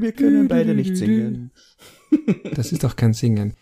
Wir können beide nicht singen. Das ist doch kein Singen.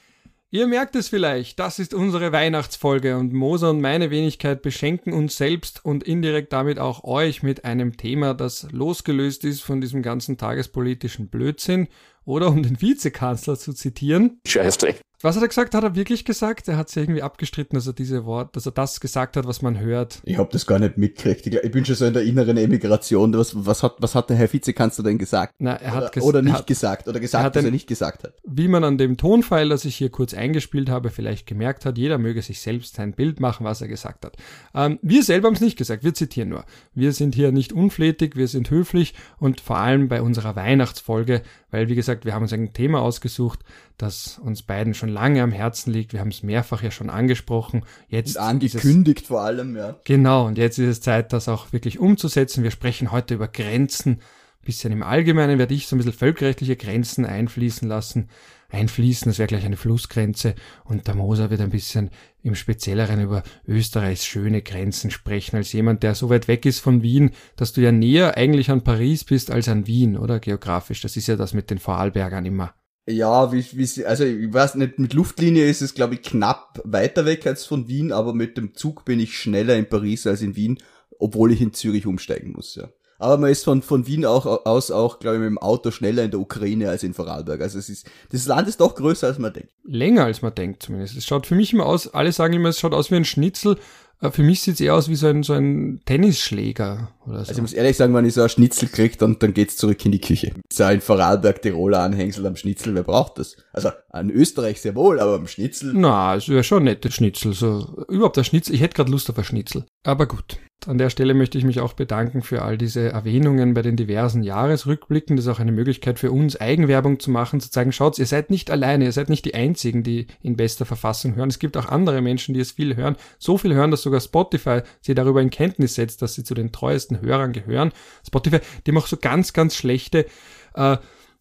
Ihr merkt es vielleicht, das ist unsere Weihnachtsfolge und Moser und meine Wenigkeit beschenken uns selbst und indirekt damit auch euch mit einem Thema, das losgelöst ist von diesem ganzen tagespolitischen Blödsinn oder um den Vizekanzler zu zitieren. Scheißdreck. Was hat er gesagt? Hat er wirklich gesagt? Er hat es irgendwie abgestritten, dass er diese Wort, dass er das gesagt hat, was man hört. Ich hab das gar nicht mitgekriegt. Ich, bin schon so in der inneren Emigration. Was, was, hat, was hat der Herr Vizekanzler denn gesagt? Na, er hat oder, oder nicht hat, gesagt. Oder gesagt, er hat was ein- er nicht gesagt hat. Wie man an dem Tonpfeil, das ich hier kurz eingespielt habe, vielleicht gemerkt hat, jeder möge sich selbst ein Bild machen, was er gesagt hat. Ähm, wir selber haben es nicht gesagt, wir zitieren nur. Wir sind hier nicht unflätig, wir sind höflich und vor allem bei unserer Weihnachtsfolge, weil wie gesagt, wir haben uns ein Thema ausgesucht, das uns beiden schon lange am Herzen liegt. Wir haben es mehrfach ja schon angesprochen. Jetzt Und ist es angekündigt vor allem, ja. Genau, und jetzt ist es Zeit, das auch wirklich umzusetzen. Wir sprechen heute über Grenzen. Bisschen im Allgemeinen werde ich so ein bisschen völkerrechtliche Grenzen einfließen lassen. Einfließen, das wäre gleich eine Flussgrenze. Und der Moser wird ein bisschen im Spezielleren über Österreichs schöne Grenzen sprechen, als jemand, der so weit weg ist von Wien, dass du ja näher eigentlich an Paris bist als an Wien, oder geografisch. Das ist ja das mit den Vorarlbergern immer. Ja, wie, wie also ich weiß nicht, mit Luftlinie ist es, glaube ich, knapp weiter weg als von Wien, aber mit dem Zug bin ich schneller in Paris als in Wien, obwohl ich in Zürich umsteigen muss, ja. Aber man ist von, von Wien auch, aus auch, glaube ich, mit dem Auto schneller in der Ukraine als in Vorarlberg. Also es ist, das Land ist doch größer, als man denkt. länger als man denkt zumindest. Es schaut für mich immer aus, alle sagen immer, es schaut aus wie ein Schnitzel. Äh, Für mich sieht es eher aus wie so ein, so ein Tennisschläger oder so. Also ich muss ehrlich sagen, wenn ich so ein Schnitzel kriege, dann, dann geht's zurück in die Küche. So ein Vorarlberg Tiroler Anhängsel am Schnitzel, wer braucht das? Also an Österreich sehr wohl, aber am Schnitzel. Na, es wäre schon ein nettes Schnitzel. So, überhaupt ein Schnitzel. Ich hätte gerade Lust auf ein Schnitzel. Aber gut. An der Stelle möchte ich mich auch bedanken für all diese Erwähnungen bei den diversen Jahresrückblicken. Das ist auch eine Möglichkeit für uns, Eigenwerbung zu machen, zu zeigen, schaut, ihr seid nicht alleine, ihr seid nicht die Einzigen, die in bester Verfassung hören. Es gibt auch andere Menschen, die es viel hören. So viel hören, dass sogar Spotify sie darüber in Kenntnis setzt, dass sie zu den treuesten Hörern gehören. Spotify, die auch so ganz, ganz schlechte äh,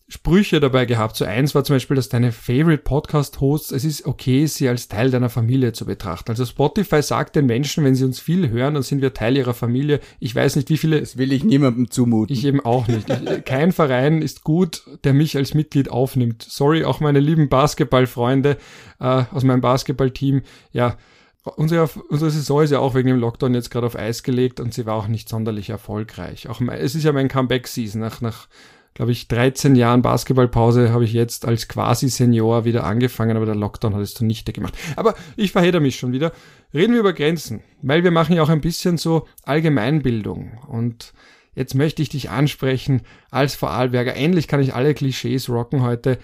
Sprüche dabei gehabt. So eins war zum Beispiel, dass deine Favorite Podcast Hosts, es ist okay, sie als Teil deiner Familie zu betrachten. Also Spotify sagt den Menschen, wenn sie uns viel hören, dann sind wir Teil ihrer Familie. Ich weiß nicht, wie viele, Das will ich niemandem zumuten. ich eben auch nicht. Ich, kein Verein ist gut, der mich als Mitglied aufnimmt. Sorry, auch meine lieben Basketballfreunde äh, aus meinem Basketballteam. Ja, unsere, unsere Saison ist ja auch wegen dem Lockdown jetzt gerade auf Eis gelegt und sie war auch nicht sonderlich erfolgreich. Auch mein, es ist ja mein Comeback-Season. Nach, nach glaube ich, 13 Jahren Basketballpause habe ich jetzt als Quasi-Senior wieder angefangen, aber der Lockdown hat es zunichte gemacht. Aber ich verhedder mich schon wieder. Reden wir über Grenzen, weil wir machen ja auch ein bisschen so Allgemeinbildung und Jetzt möchte ich dich ansprechen als Vorarlberger. Endlich kann ich alle Klischees rocken heute.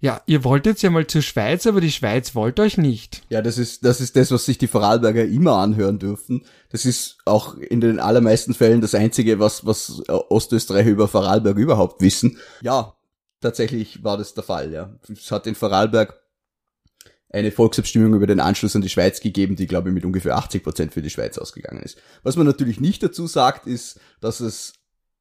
Ja, ihr wolltet ja mal zur Schweiz, aber die Schweiz wollte euch nicht. Ja, das ist, das ist das, was sich die Vorarlberger immer anhören dürfen. Das ist auch in den allermeisten Fällen das einzige, was, was Ostösterreicher über Vorarlberg überhaupt wissen. Ja, tatsächlich war das der Fall, ja. Es hat in Vorarlberg eine Volksabstimmung über den Anschluss an die Schweiz gegeben, die, glaube ich, mit ungefähr 80 Prozent für die Schweiz ausgegangen ist. Was man natürlich nicht dazu sagt, ist, dass es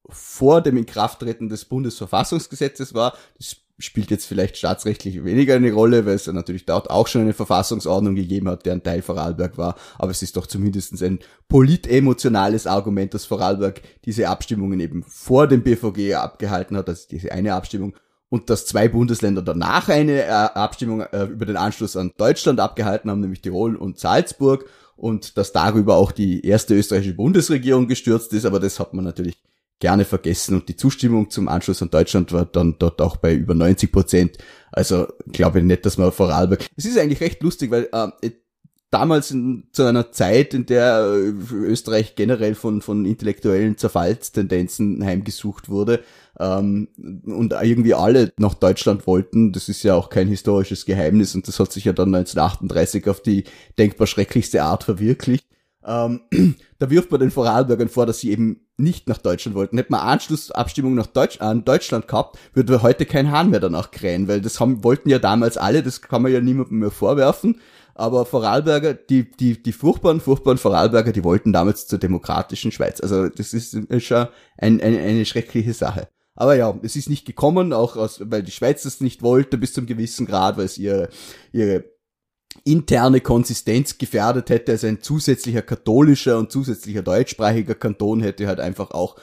vor dem Inkrafttreten des Bundesverfassungsgesetzes war. Das spielt jetzt vielleicht staatsrechtlich weniger eine Rolle, weil es ja natürlich dort auch schon eine Verfassungsordnung gegeben hat, deren Teil Vorarlberg war. Aber es ist doch zumindest ein politemotionales Argument, dass Vorarlberg diese Abstimmungen eben vor dem BVG abgehalten hat, also diese eine Abstimmung und dass zwei Bundesländer danach eine äh, Abstimmung äh, über den Anschluss an Deutschland abgehalten haben, nämlich Tirol und Salzburg, und dass darüber auch die erste österreichische Bundesregierung gestürzt ist, aber das hat man natürlich gerne vergessen und die Zustimmung zum Anschluss an Deutschland war dann dort auch bei über 90 Prozent. Also glaube ich nicht, dass man Vorarlberg. Es ist eigentlich recht lustig, weil äh, damals in, zu einer Zeit, in der äh, Österreich generell von, von intellektuellen Zerfallstendenzen heimgesucht wurde ähm, und irgendwie alle nach Deutschland wollten, das ist ja auch kein historisches Geheimnis und das hat sich ja dann 1938 auf die denkbar schrecklichste Art verwirklicht. Ähm, da wirft man den Vorarlbergern vor, dass sie eben nicht nach Deutschland wollten. Hätte man Anschlussabstimmung nach Deutsch, an Deutschland gehabt, würde wir heute kein Hahn mehr danach krähen, weil das haben, wollten ja damals alle, das kann man ja niemandem mehr vorwerfen. Aber Vorarlberger, die, die, die furchtbaren, furchtbaren Vorarlberger, die wollten damals zur demokratischen Schweiz. Also das ist schon ein, ein, eine schreckliche Sache. Aber ja, es ist nicht gekommen, auch aus, weil die Schweiz das nicht wollte bis zum gewissen Grad, weil es ihre, ihre interne Konsistenz gefährdet hätte. Also ein zusätzlicher katholischer und zusätzlicher deutschsprachiger Kanton hätte halt einfach auch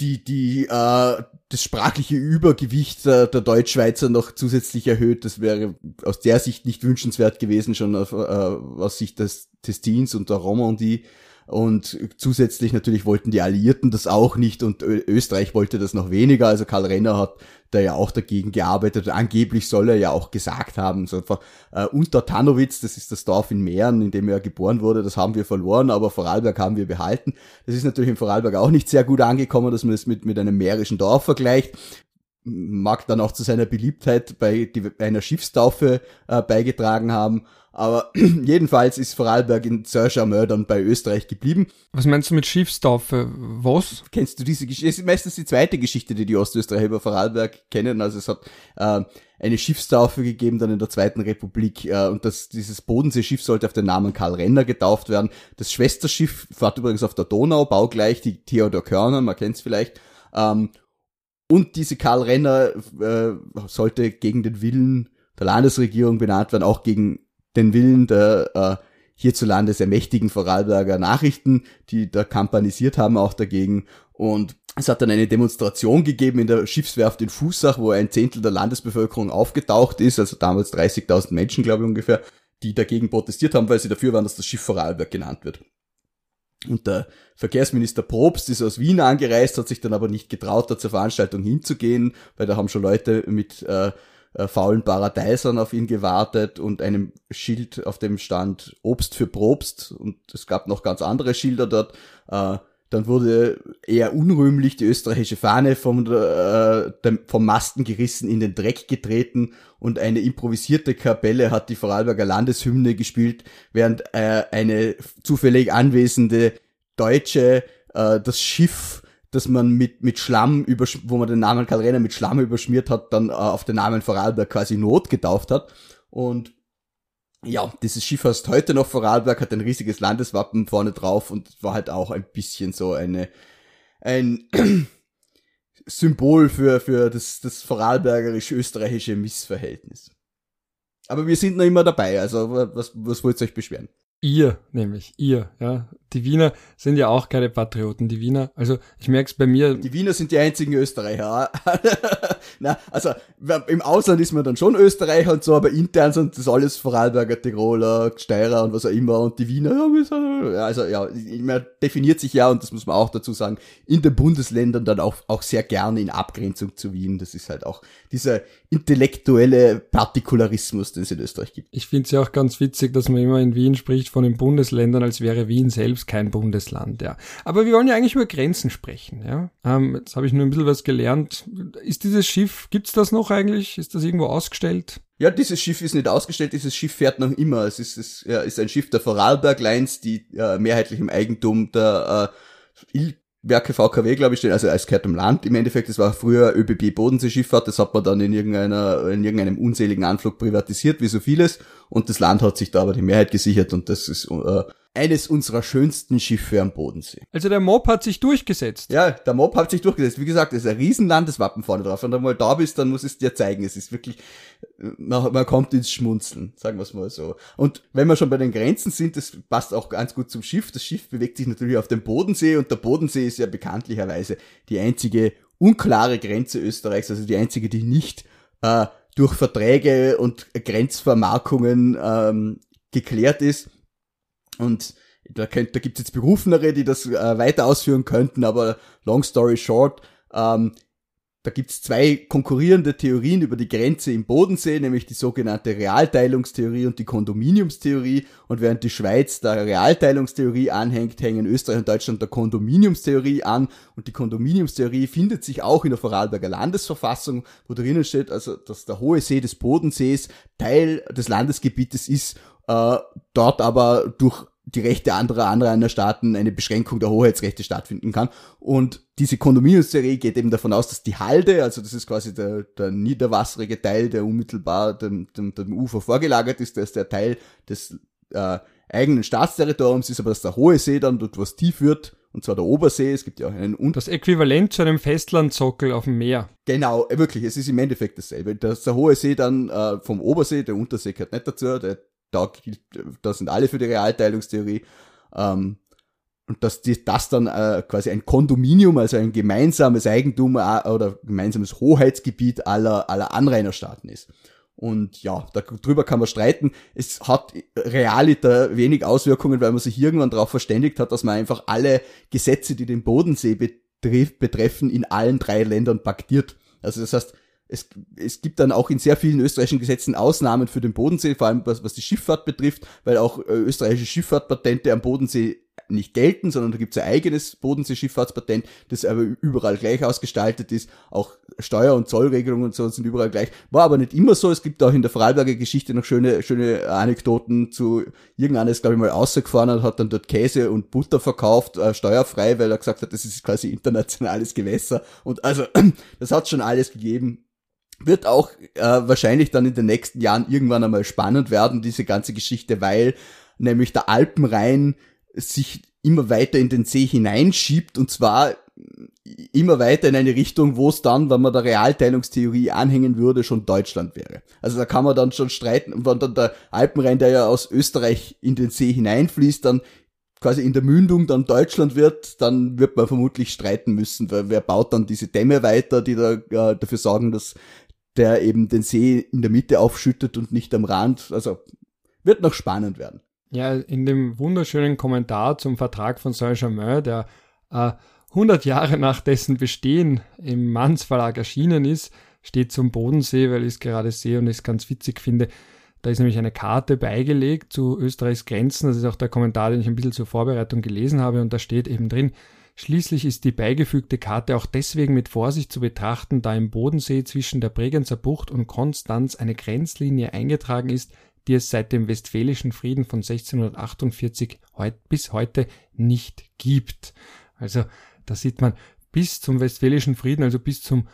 die, die, äh, das sprachliche Übergewicht der, der Deutschschweizer noch zusätzlich erhöht. Das wäre aus der Sicht nicht wünschenswert gewesen, schon auf, äh, aus Sicht des Testins und der Romandie. Und zusätzlich natürlich wollten die Alliierten das auch nicht und Österreich wollte das noch weniger. Also Karl Renner hat da ja auch dagegen gearbeitet. Angeblich soll er ja auch gesagt haben, so einfach, äh, unter Tannowitz, das ist das Dorf in Mähren, in dem er geboren wurde, das haben wir verloren, aber Vorarlberg haben wir behalten. Das ist natürlich in Vorarlberg auch nicht sehr gut angekommen, dass man es das mit, mit einem mährischen Dorf vergleicht mag dann auch zu seiner Beliebtheit bei einer Schiffstaufe äh, beigetragen haben. Aber jedenfalls ist Vorarlberg in dann bei Österreich geblieben. Was meinst du mit Schiffstaufe? Was? Kennst du diese Geschichte? Es ist meistens die zweite Geschichte, die die Ostösterreicher über Vorarlberg kennen. Also es hat äh, eine Schiffstaufe gegeben dann in der Zweiten Republik äh, und das, dieses Bodenseeschiff sollte auf den Namen Karl Renner getauft werden. Das Schwesterschiff fährt übrigens auf der Donau, baugleich, die Theodor Körner, man kennt es vielleicht. Ähm, und diese Karl Renner äh, sollte gegen den Willen der Landesregierung benannt werden, auch gegen den Willen der äh, hierzulande sehr mächtigen Vorarlberger Nachrichten, die da kampanisiert haben auch dagegen. Und es hat dann eine Demonstration gegeben in der Schiffswerft in Fußach, wo ein Zehntel der Landesbevölkerung aufgetaucht ist, also damals 30.000 Menschen, glaube ich ungefähr, die dagegen protestiert haben, weil sie dafür waren, dass das Schiff Vorarlberg genannt wird. Und der Verkehrsminister Probst ist aus Wien angereist, hat sich dann aber nicht getraut, da zur Veranstaltung hinzugehen, weil da haben schon Leute mit äh, äh, faulen Paradeisern auf ihn gewartet und einem Schild, auf dem stand Obst für Probst und es gab noch ganz andere Schilder dort. Äh, dann wurde eher unrühmlich die österreichische Fahne vom, äh, dem, vom Masten gerissen, in den Dreck getreten und eine improvisierte Kapelle hat die Vorarlberger Landeshymne gespielt, während äh, eine zufällig anwesende Deutsche äh, das Schiff dass man mit, mit Schlamm, über, wo man den Namen Karl Renner mit Schlamm überschmiert hat, dann äh, auf den Namen Vorarlberg quasi Not getauft hat. Und ja, dieses Schiff heißt heute noch Vorarlberg, hat ein riesiges Landeswappen vorne drauf und war halt auch ein bisschen so eine, ein Symbol für, für das, das vorarlbergerisch-österreichische Missverhältnis. Aber wir sind noch immer dabei, also was, was wollt ihr euch beschweren? Ihr, nämlich, ihr, ja. Die Wiener sind ja auch keine Patrioten. Die Wiener, also ich merke es bei mir. Die Wiener sind die einzigen Österreicher. Na, also im Ausland ist man dann schon Österreicher und so, aber intern sind das alles Vorarlberger, Tiroler, Steirer und was auch immer. Und die Wiener, also ja, man definiert sich ja, und das muss man auch dazu sagen, in den Bundesländern dann auch, auch sehr gerne in Abgrenzung zu Wien. Das ist halt auch dieser intellektuelle Partikularismus, den es in Österreich gibt. Ich finde es ja auch ganz witzig, dass man immer in Wien spricht von den Bundesländern, als wäre Wien selbst kein Bundesland, ja. Aber wir wollen ja eigentlich über Grenzen sprechen, ja. Ähm, jetzt habe ich nur ein bisschen was gelernt. Ist dieses Schiff, gibt's das noch eigentlich? Ist das irgendwo ausgestellt? Ja, dieses Schiff ist nicht ausgestellt, dieses Schiff fährt noch immer. Es ist, es, ja, ist ein Schiff der Vorarlberg Lines, die äh, mehrheitlich im Eigentum der äh, Werke VKW, glaube ich, stehen, also als gehört im Land. Im Endeffekt, das war früher ÖBB Bodenseeschifffahrt, das hat man dann in irgendeiner, in irgendeinem unseligen Anflug privatisiert, wie so vieles. Und das Land hat sich da aber die Mehrheit gesichert und das ist äh, eines unserer schönsten Schiffe am Bodensee. Also der Mob hat sich durchgesetzt. Ja, der Mob hat sich durchgesetzt. Wie gesagt, es ist ein riesen Landeswappen vorne drauf. Wenn du mal da bist, dann muss es dir zeigen. Es ist wirklich, man, man kommt ins Schmunzeln, sagen wir es mal so. Und wenn wir schon bei den Grenzen sind, das passt auch ganz gut zum Schiff. Das Schiff bewegt sich natürlich auf dem Bodensee und der Bodensee ist ja bekanntlicherweise die einzige unklare Grenze Österreichs, also die einzige, die nicht äh, durch Verträge und Grenzvermarkungen ähm, geklärt ist. Und da, könnt, da gibt's jetzt Berufenere, die das äh, weiter ausführen könnten, aber long story short, ähm, da gibt's zwei konkurrierende Theorien über die Grenze im Bodensee, nämlich die sogenannte Realteilungstheorie und die Kondominiumstheorie. Und während die Schweiz der Realteilungstheorie anhängt, hängen Österreich und Deutschland der Kondominiumstheorie an. Und die Kondominiumstheorie findet sich auch in der Vorarlberger Landesverfassung, wo drinnen steht, also dass der hohe See des Bodensees Teil des Landesgebietes ist äh, dort aber durch die Rechte anderer anderer Staaten eine Beschränkung der Hoheitsrechte stattfinden kann. Und diese Kondominiumstheorie geht eben davon aus, dass die Halde, also das ist quasi der, der niederwasserige Teil, der unmittelbar dem, dem, dem Ufer vorgelagert ist, dass der Teil des äh, eigenen Staatsterritoriums ist, aber dass der hohe See dann dort was tief wird, und zwar der Obersee, es gibt ja auch einen Und Das Äquivalent zu einem Festlandsockel auf dem Meer. Genau, äh, wirklich, es ist im Endeffekt dasselbe. Dass der hohe See dann äh, vom Obersee, der Untersee gehört nicht dazu, der da, da sind alle für die Realteilungstheorie. Ähm, und dass die, das dann äh, quasi ein Kondominium, also ein gemeinsames Eigentum äh, oder gemeinsames Hoheitsgebiet aller, aller Anrainerstaaten ist. Und ja, darüber kann man streiten. Es hat realiter wenig Auswirkungen, weil man sich irgendwann darauf verständigt hat, dass man einfach alle Gesetze, die den Bodensee betreffen, in allen drei Ländern paktiert. Also das heißt, es, es gibt dann auch in sehr vielen österreichischen Gesetzen Ausnahmen für den Bodensee, vor allem was, was die Schifffahrt betrifft, weil auch äh, österreichische Schifffahrtpatente am Bodensee nicht gelten, sondern da gibt es ein eigenes Bodensee-Schifffahrtspatent, das aber überall gleich ausgestaltet ist. Auch Steuer- und Zollregelungen und so sind überall gleich. War aber nicht immer so. Es gibt auch in der Vorarlberger Geschichte noch schöne, schöne Anekdoten zu irgendeiner ist, glaube ich, mal ausgefahren und hat dann dort Käse und Butter verkauft, äh, steuerfrei, weil er gesagt hat, das ist quasi internationales Gewässer. Und also, das hat schon alles gegeben wird auch äh, wahrscheinlich dann in den nächsten Jahren irgendwann einmal spannend werden, diese ganze Geschichte, weil nämlich der Alpenrhein sich immer weiter in den See hineinschiebt und zwar immer weiter in eine Richtung, wo es dann, wenn man der Realteilungstheorie anhängen würde, schon Deutschland wäre. Also da kann man dann schon streiten, wenn dann der Alpenrhein, der ja aus Österreich in den See hineinfließt, dann quasi in der Mündung dann Deutschland wird, dann wird man vermutlich streiten müssen, weil wer baut dann diese Dämme weiter, die da äh, dafür sorgen, dass der eben den See in der Mitte aufschüttet und nicht am Rand. Also wird noch spannend werden. Ja, in dem wunderschönen Kommentar zum Vertrag von Saint-Germain, der äh, 100 Jahre nach dessen Bestehen im Manns Verlag erschienen ist, steht zum Bodensee, weil ich es gerade sehe und es ganz witzig finde. Da ist nämlich eine Karte beigelegt zu Österreichs Grenzen. Das ist auch der Kommentar, den ich ein bisschen zur Vorbereitung gelesen habe. Und da steht eben drin, schließlich ist die beigefügte Karte auch deswegen mit Vorsicht zu betrachten, da im Bodensee zwischen der Bregenzer Bucht und Konstanz eine Grenzlinie eingetragen ist, die es seit dem Westfälischen Frieden von 1648 heut, bis heute nicht gibt. Also da sieht man bis zum Westfälischen Frieden, also bis zum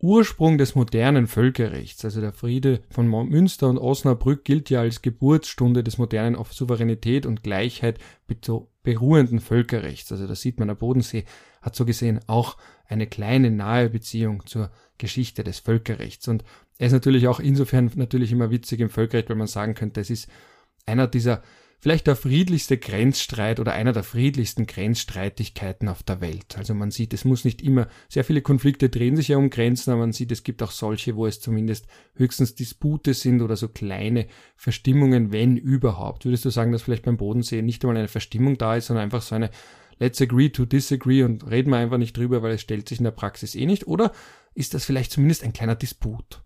Ursprung des modernen Völkerrechts, also der Friede von Münster und Osnabrück gilt ja als Geburtsstunde des modernen auf Souveränität und Gleichheit beruhenden Völkerrechts. Also da sieht man, der Bodensee hat so gesehen auch eine kleine nahe Beziehung zur Geschichte des Völkerrechts. Und er ist natürlich auch insofern natürlich immer witzig im Völkerrecht, weil man sagen könnte, es ist einer dieser vielleicht der friedlichste Grenzstreit oder einer der friedlichsten Grenzstreitigkeiten auf der Welt. Also man sieht, es muss nicht immer, sehr viele Konflikte drehen sich ja um Grenzen, aber man sieht, es gibt auch solche, wo es zumindest höchstens Dispute sind oder so kleine Verstimmungen, wenn überhaupt. Würdest du sagen, dass vielleicht beim Bodensee nicht einmal eine Verstimmung da ist, sondern einfach so eine Let's agree to disagree und reden wir einfach nicht drüber, weil es stellt sich in der Praxis eh nicht? Oder ist das vielleicht zumindest ein kleiner Disput?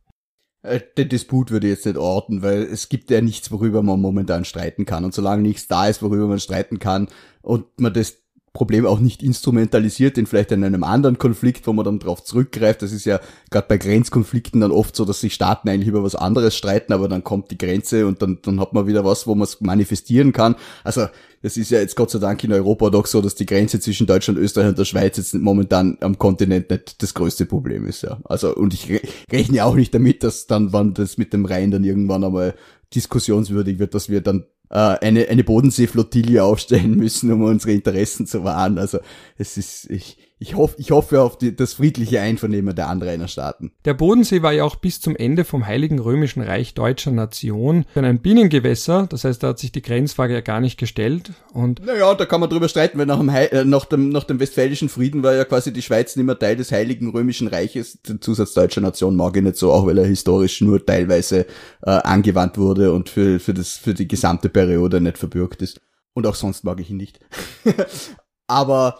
Äh, Disput würde ich jetzt nicht orten, weil es gibt ja nichts, worüber man momentan streiten kann. Und solange nichts da ist, worüber man streiten kann und man das Problem auch nicht instrumentalisiert in vielleicht in einem anderen Konflikt, wo man dann drauf zurückgreift. Das ist ja gerade bei Grenzkonflikten dann oft so, dass sich Staaten eigentlich über was anderes streiten, aber dann kommt die Grenze und dann, dann hat man wieder was, wo man es manifestieren kann. Also das ist ja jetzt Gott sei Dank in Europa doch so, dass die Grenze zwischen Deutschland, Österreich und der Schweiz jetzt momentan am Kontinent nicht das größte Problem ist. Ja. Also und ich rechne auch nicht damit, dass dann, wann das mit dem Rhein dann irgendwann einmal diskussionswürdig wird, dass wir dann eine, eine Bodenseeflottille aufstellen müssen, um unsere Interessen zu wahren. Also es ist, ich, ich hoffe, ich hoffe auf die, das friedliche Einvernehmen der Anrainerstaaten. Der Bodensee war ja auch bis zum Ende vom Heiligen Römischen Reich deutscher Nation ein Binnengewässer. Das heißt, da hat sich die Grenzfrage ja gar nicht gestellt. Und naja, da kann man drüber streiten, weil nach dem, äh, nach dem, nach dem Westfälischen Frieden war ja quasi die Schweiz nicht mehr Teil des Heiligen Römischen Reiches. Den Zusatz deutscher Nation mag ich nicht so, auch weil er historisch nur teilweise äh, angewandt wurde und für, für, das, für die gesamte Periode nicht verbürgt ist. Und auch sonst mag ich ihn nicht. Aber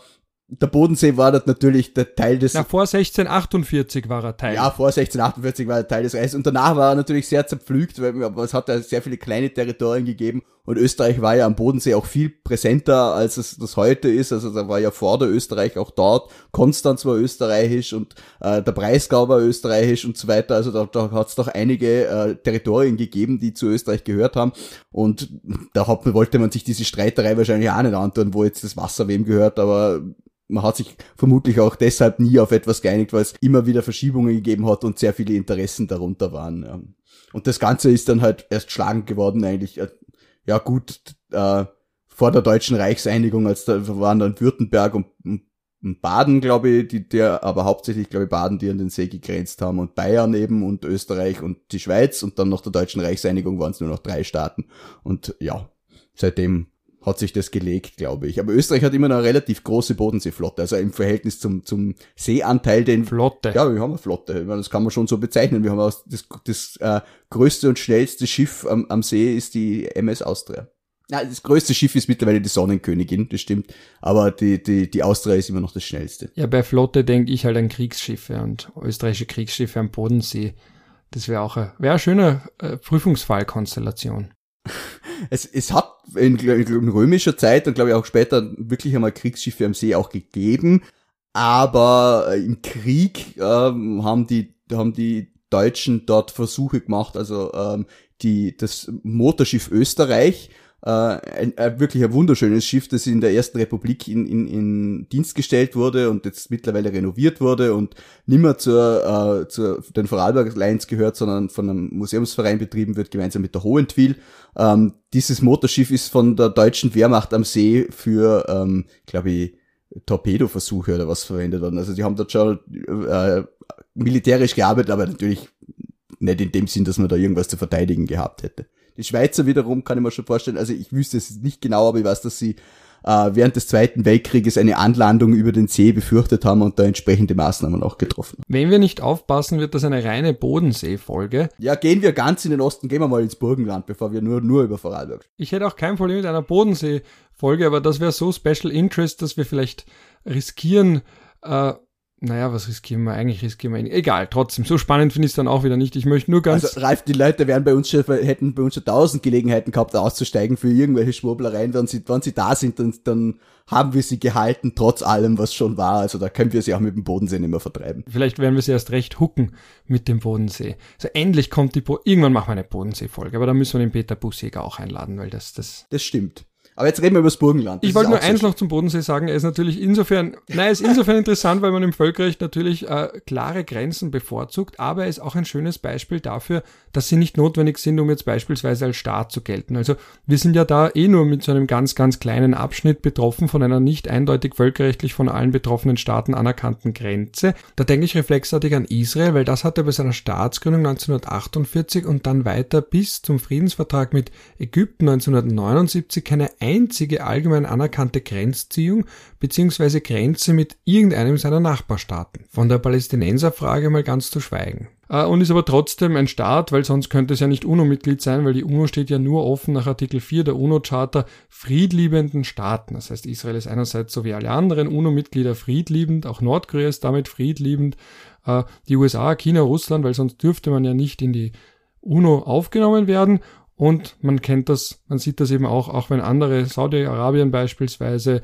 der Bodensee war dort natürlich der Teil des. Na, vor 1648 war er Teil. Ja, vor 1648 war er Teil des Reichs. Und danach war er natürlich sehr zerpflügt, weil es hat ja sehr viele kleine Territorien gegeben. Und Österreich war ja am Bodensee auch viel präsenter, als es das heute ist. Also da war ja Vorderösterreich auch dort. Konstanz war österreichisch und äh, der Breisgau war österreichisch und so weiter. Also da, da hat es doch einige äh, Territorien gegeben, die zu Österreich gehört haben. Und da hat, wollte man sich diese Streiterei wahrscheinlich auch nicht antun, wo jetzt das Wasser wem gehört. Aber man hat sich vermutlich auch deshalb nie auf etwas geeinigt, weil es immer wieder Verschiebungen gegeben hat und sehr viele Interessen darunter waren. Und das Ganze ist dann halt erst schlagend geworden eigentlich. Äh, ja gut, äh, vor der deutschen Reichseinigung, als da waren dann Württemberg und Baden, glaube ich, die, der, aber hauptsächlich, glaube ich, Baden, die an den See gegrenzt haben und Bayern eben und Österreich und die Schweiz und dann nach der deutschen Reichseinigung waren es nur noch drei Staaten. Und ja, seitdem hat sich das gelegt, glaube ich. Aber Österreich hat immer noch eine relativ große Bodenseeflotte, also im Verhältnis zum, zum Seeanteil, den... Flotte. Ja, wir haben eine Flotte. Meine, das kann man schon so bezeichnen. Wir haben das, das äh, größte und schnellste Schiff am, am See ist die MS Austria. Ja, das größte Schiff ist mittlerweile die Sonnenkönigin, das stimmt. Aber die, die, die Austria ist immer noch das schnellste. Ja, bei Flotte denke ich halt an Kriegsschiffe und österreichische Kriegsschiffe am Bodensee. Das wäre auch eine, wäre eine schöne äh, Prüfungsfallkonstellation. Es, es hat in, in römischer Zeit und glaube ich auch später wirklich einmal Kriegsschiffe am See auch gegeben. Aber äh, im Krieg ähm, haben die haben die Deutschen dort Versuche gemacht, also ähm, die das Motorschiff Österreich äh, ein, ein wirklich ein wunderschönes Schiff, das in der ersten Republik in, in, in Dienst gestellt wurde und jetzt mittlerweile renoviert wurde und nimmer zur, äh, zur den Vorarlberg Lines gehört, sondern von einem Museumsverein betrieben wird, gemeinsam mit der Hohentwil. Ähm, dieses Motorschiff ist von der deutschen Wehrmacht am See für, ähm, glaube ich, Torpedoversuche oder was verwendet worden. Also die haben dort schon äh, militärisch gearbeitet, aber natürlich nicht in dem Sinn, dass man da irgendwas zu verteidigen gehabt hätte. Die Schweizer wiederum kann ich mir schon vorstellen, also ich wüsste es nicht genau, aber ich weiß, dass sie äh, während des Zweiten Weltkrieges eine Anlandung über den See befürchtet haben und da entsprechende Maßnahmen auch getroffen. Wenn wir nicht aufpassen, wird das eine reine Bodensee-Folge. Ja, gehen wir ganz in den Osten, gehen wir mal ins Burgenland, bevor wir nur, nur über Vorarlberg. Ich hätte auch kein Problem mit einer Bodensee-Folge, aber das wäre so Special Interest, dass wir vielleicht riskieren, äh, naja, was riskieren wir? Eigentlich riskieren wir ihn. Egal, trotzdem. So spannend finde ich es dann auch wieder nicht. Ich möchte nur ganz. Also, Ralf, die Leute wären bei uns schon, hätten bei uns schon tausend Gelegenheiten gehabt, auszusteigen für irgendwelche Schwurblereien. Wenn sie, wenn sie da sind, dann, dann haben wir sie gehalten, trotz allem, was schon war. Also da können wir sie auch mit dem Bodensee nicht mehr vertreiben. Vielleicht werden wir sie erst recht hucken mit dem Bodensee. Also endlich kommt die, Bo irgendwann machen wir eine Bodensee-Folge. Aber da müssen wir den Peter Busjäger auch einladen, weil das, das. Das stimmt. Aber jetzt reden wir über das Burgenland. Das ich wollte nur eins noch zum Bodensee sagen. Er ist natürlich insofern, nein, ist insofern interessant, weil man im Völkerrecht natürlich äh, klare Grenzen bevorzugt, aber er ist auch ein schönes Beispiel dafür, dass sie nicht notwendig sind, um jetzt beispielsweise als Staat zu gelten. Also wir sind ja da eh nur mit so einem ganz, ganz kleinen Abschnitt betroffen von einer nicht eindeutig völkerrechtlich von allen betroffenen Staaten anerkannten Grenze. Da denke ich reflexartig an Israel, weil das hatte bei seiner Staatsgründung 1948 und dann weiter bis zum Friedensvertrag mit Ägypten 1979 keine einzige allgemein anerkannte Grenzziehung bzw. Grenze mit irgendeinem seiner Nachbarstaaten. Von der Palästinenserfrage mal ganz zu schweigen. Äh, und ist aber trotzdem ein Staat, weil sonst könnte es ja nicht UNO-Mitglied sein, weil die UNO steht ja nur offen nach Artikel 4 der UNO-Charta friedliebenden Staaten. Das heißt, Israel ist einerseits so wie alle anderen UNO-Mitglieder friedliebend, auch Nordkorea ist damit friedliebend, äh, die USA, China, Russland, weil sonst dürfte man ja nicht in die UNO aufgenommen werden und man kennt das, man sieht das eben auch, auch wenn andere, Saudi-Arabien beispielsweise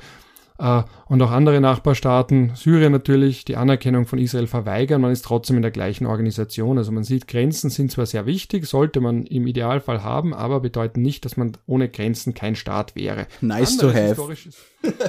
und auch andere Nachbarstaaten, Syrien natürlich, die Anerkennung von Israel verweigern, man ist trotzdem in der gleichen Organisation. Also man sieht, Grenzen sind zwar sehr wichtig, sollte man im Idealfall haben, aber bedeuten nicht, dass man ohne Grenzen kein Staat wäre. Nice anderes to have.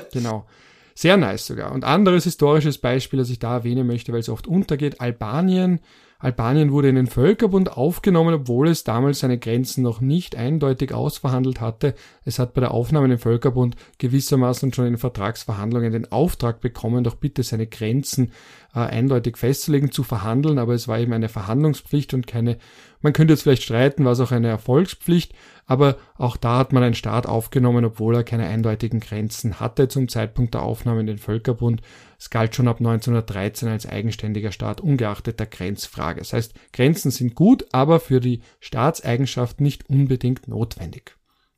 genau. Sehr nice sogar. Und anderes historisches Beispiel, das ich da erwähnen möchte, weil es oft untergeht, Albanien Albanien wurde in den Völkerbund aufgenommen, obwohl es damals seine Grenzen noch nicht eindeutig ausverhandelt hatte. Es hat bei der Aufnahme in den Völkerbund gewissermaßen schon in Vertragsverhandlungen den Auftrag bekommen, doch bitte seine Grenzen äh, eindeutig festzulegen, zu verhandeln, aber es war eben eine Verhandlungspflicht und keine, man könnte jetzt vielleicht streiten, war es auch eine Erfolgspflicht, aber auch da hat man einen Staat aufgenommen, obwohl er keine eindeutigen Grenzen hatte zum Zeitpunkt der Aufnahme in den Völkerbund. Es galt schon ab 1913 als eigenständiger Staat, ungeachtet der Grenzfrage. Das heißt, Grenzen sind gut, aber für die Staatseigenschaft nicht unbedingt notwendig.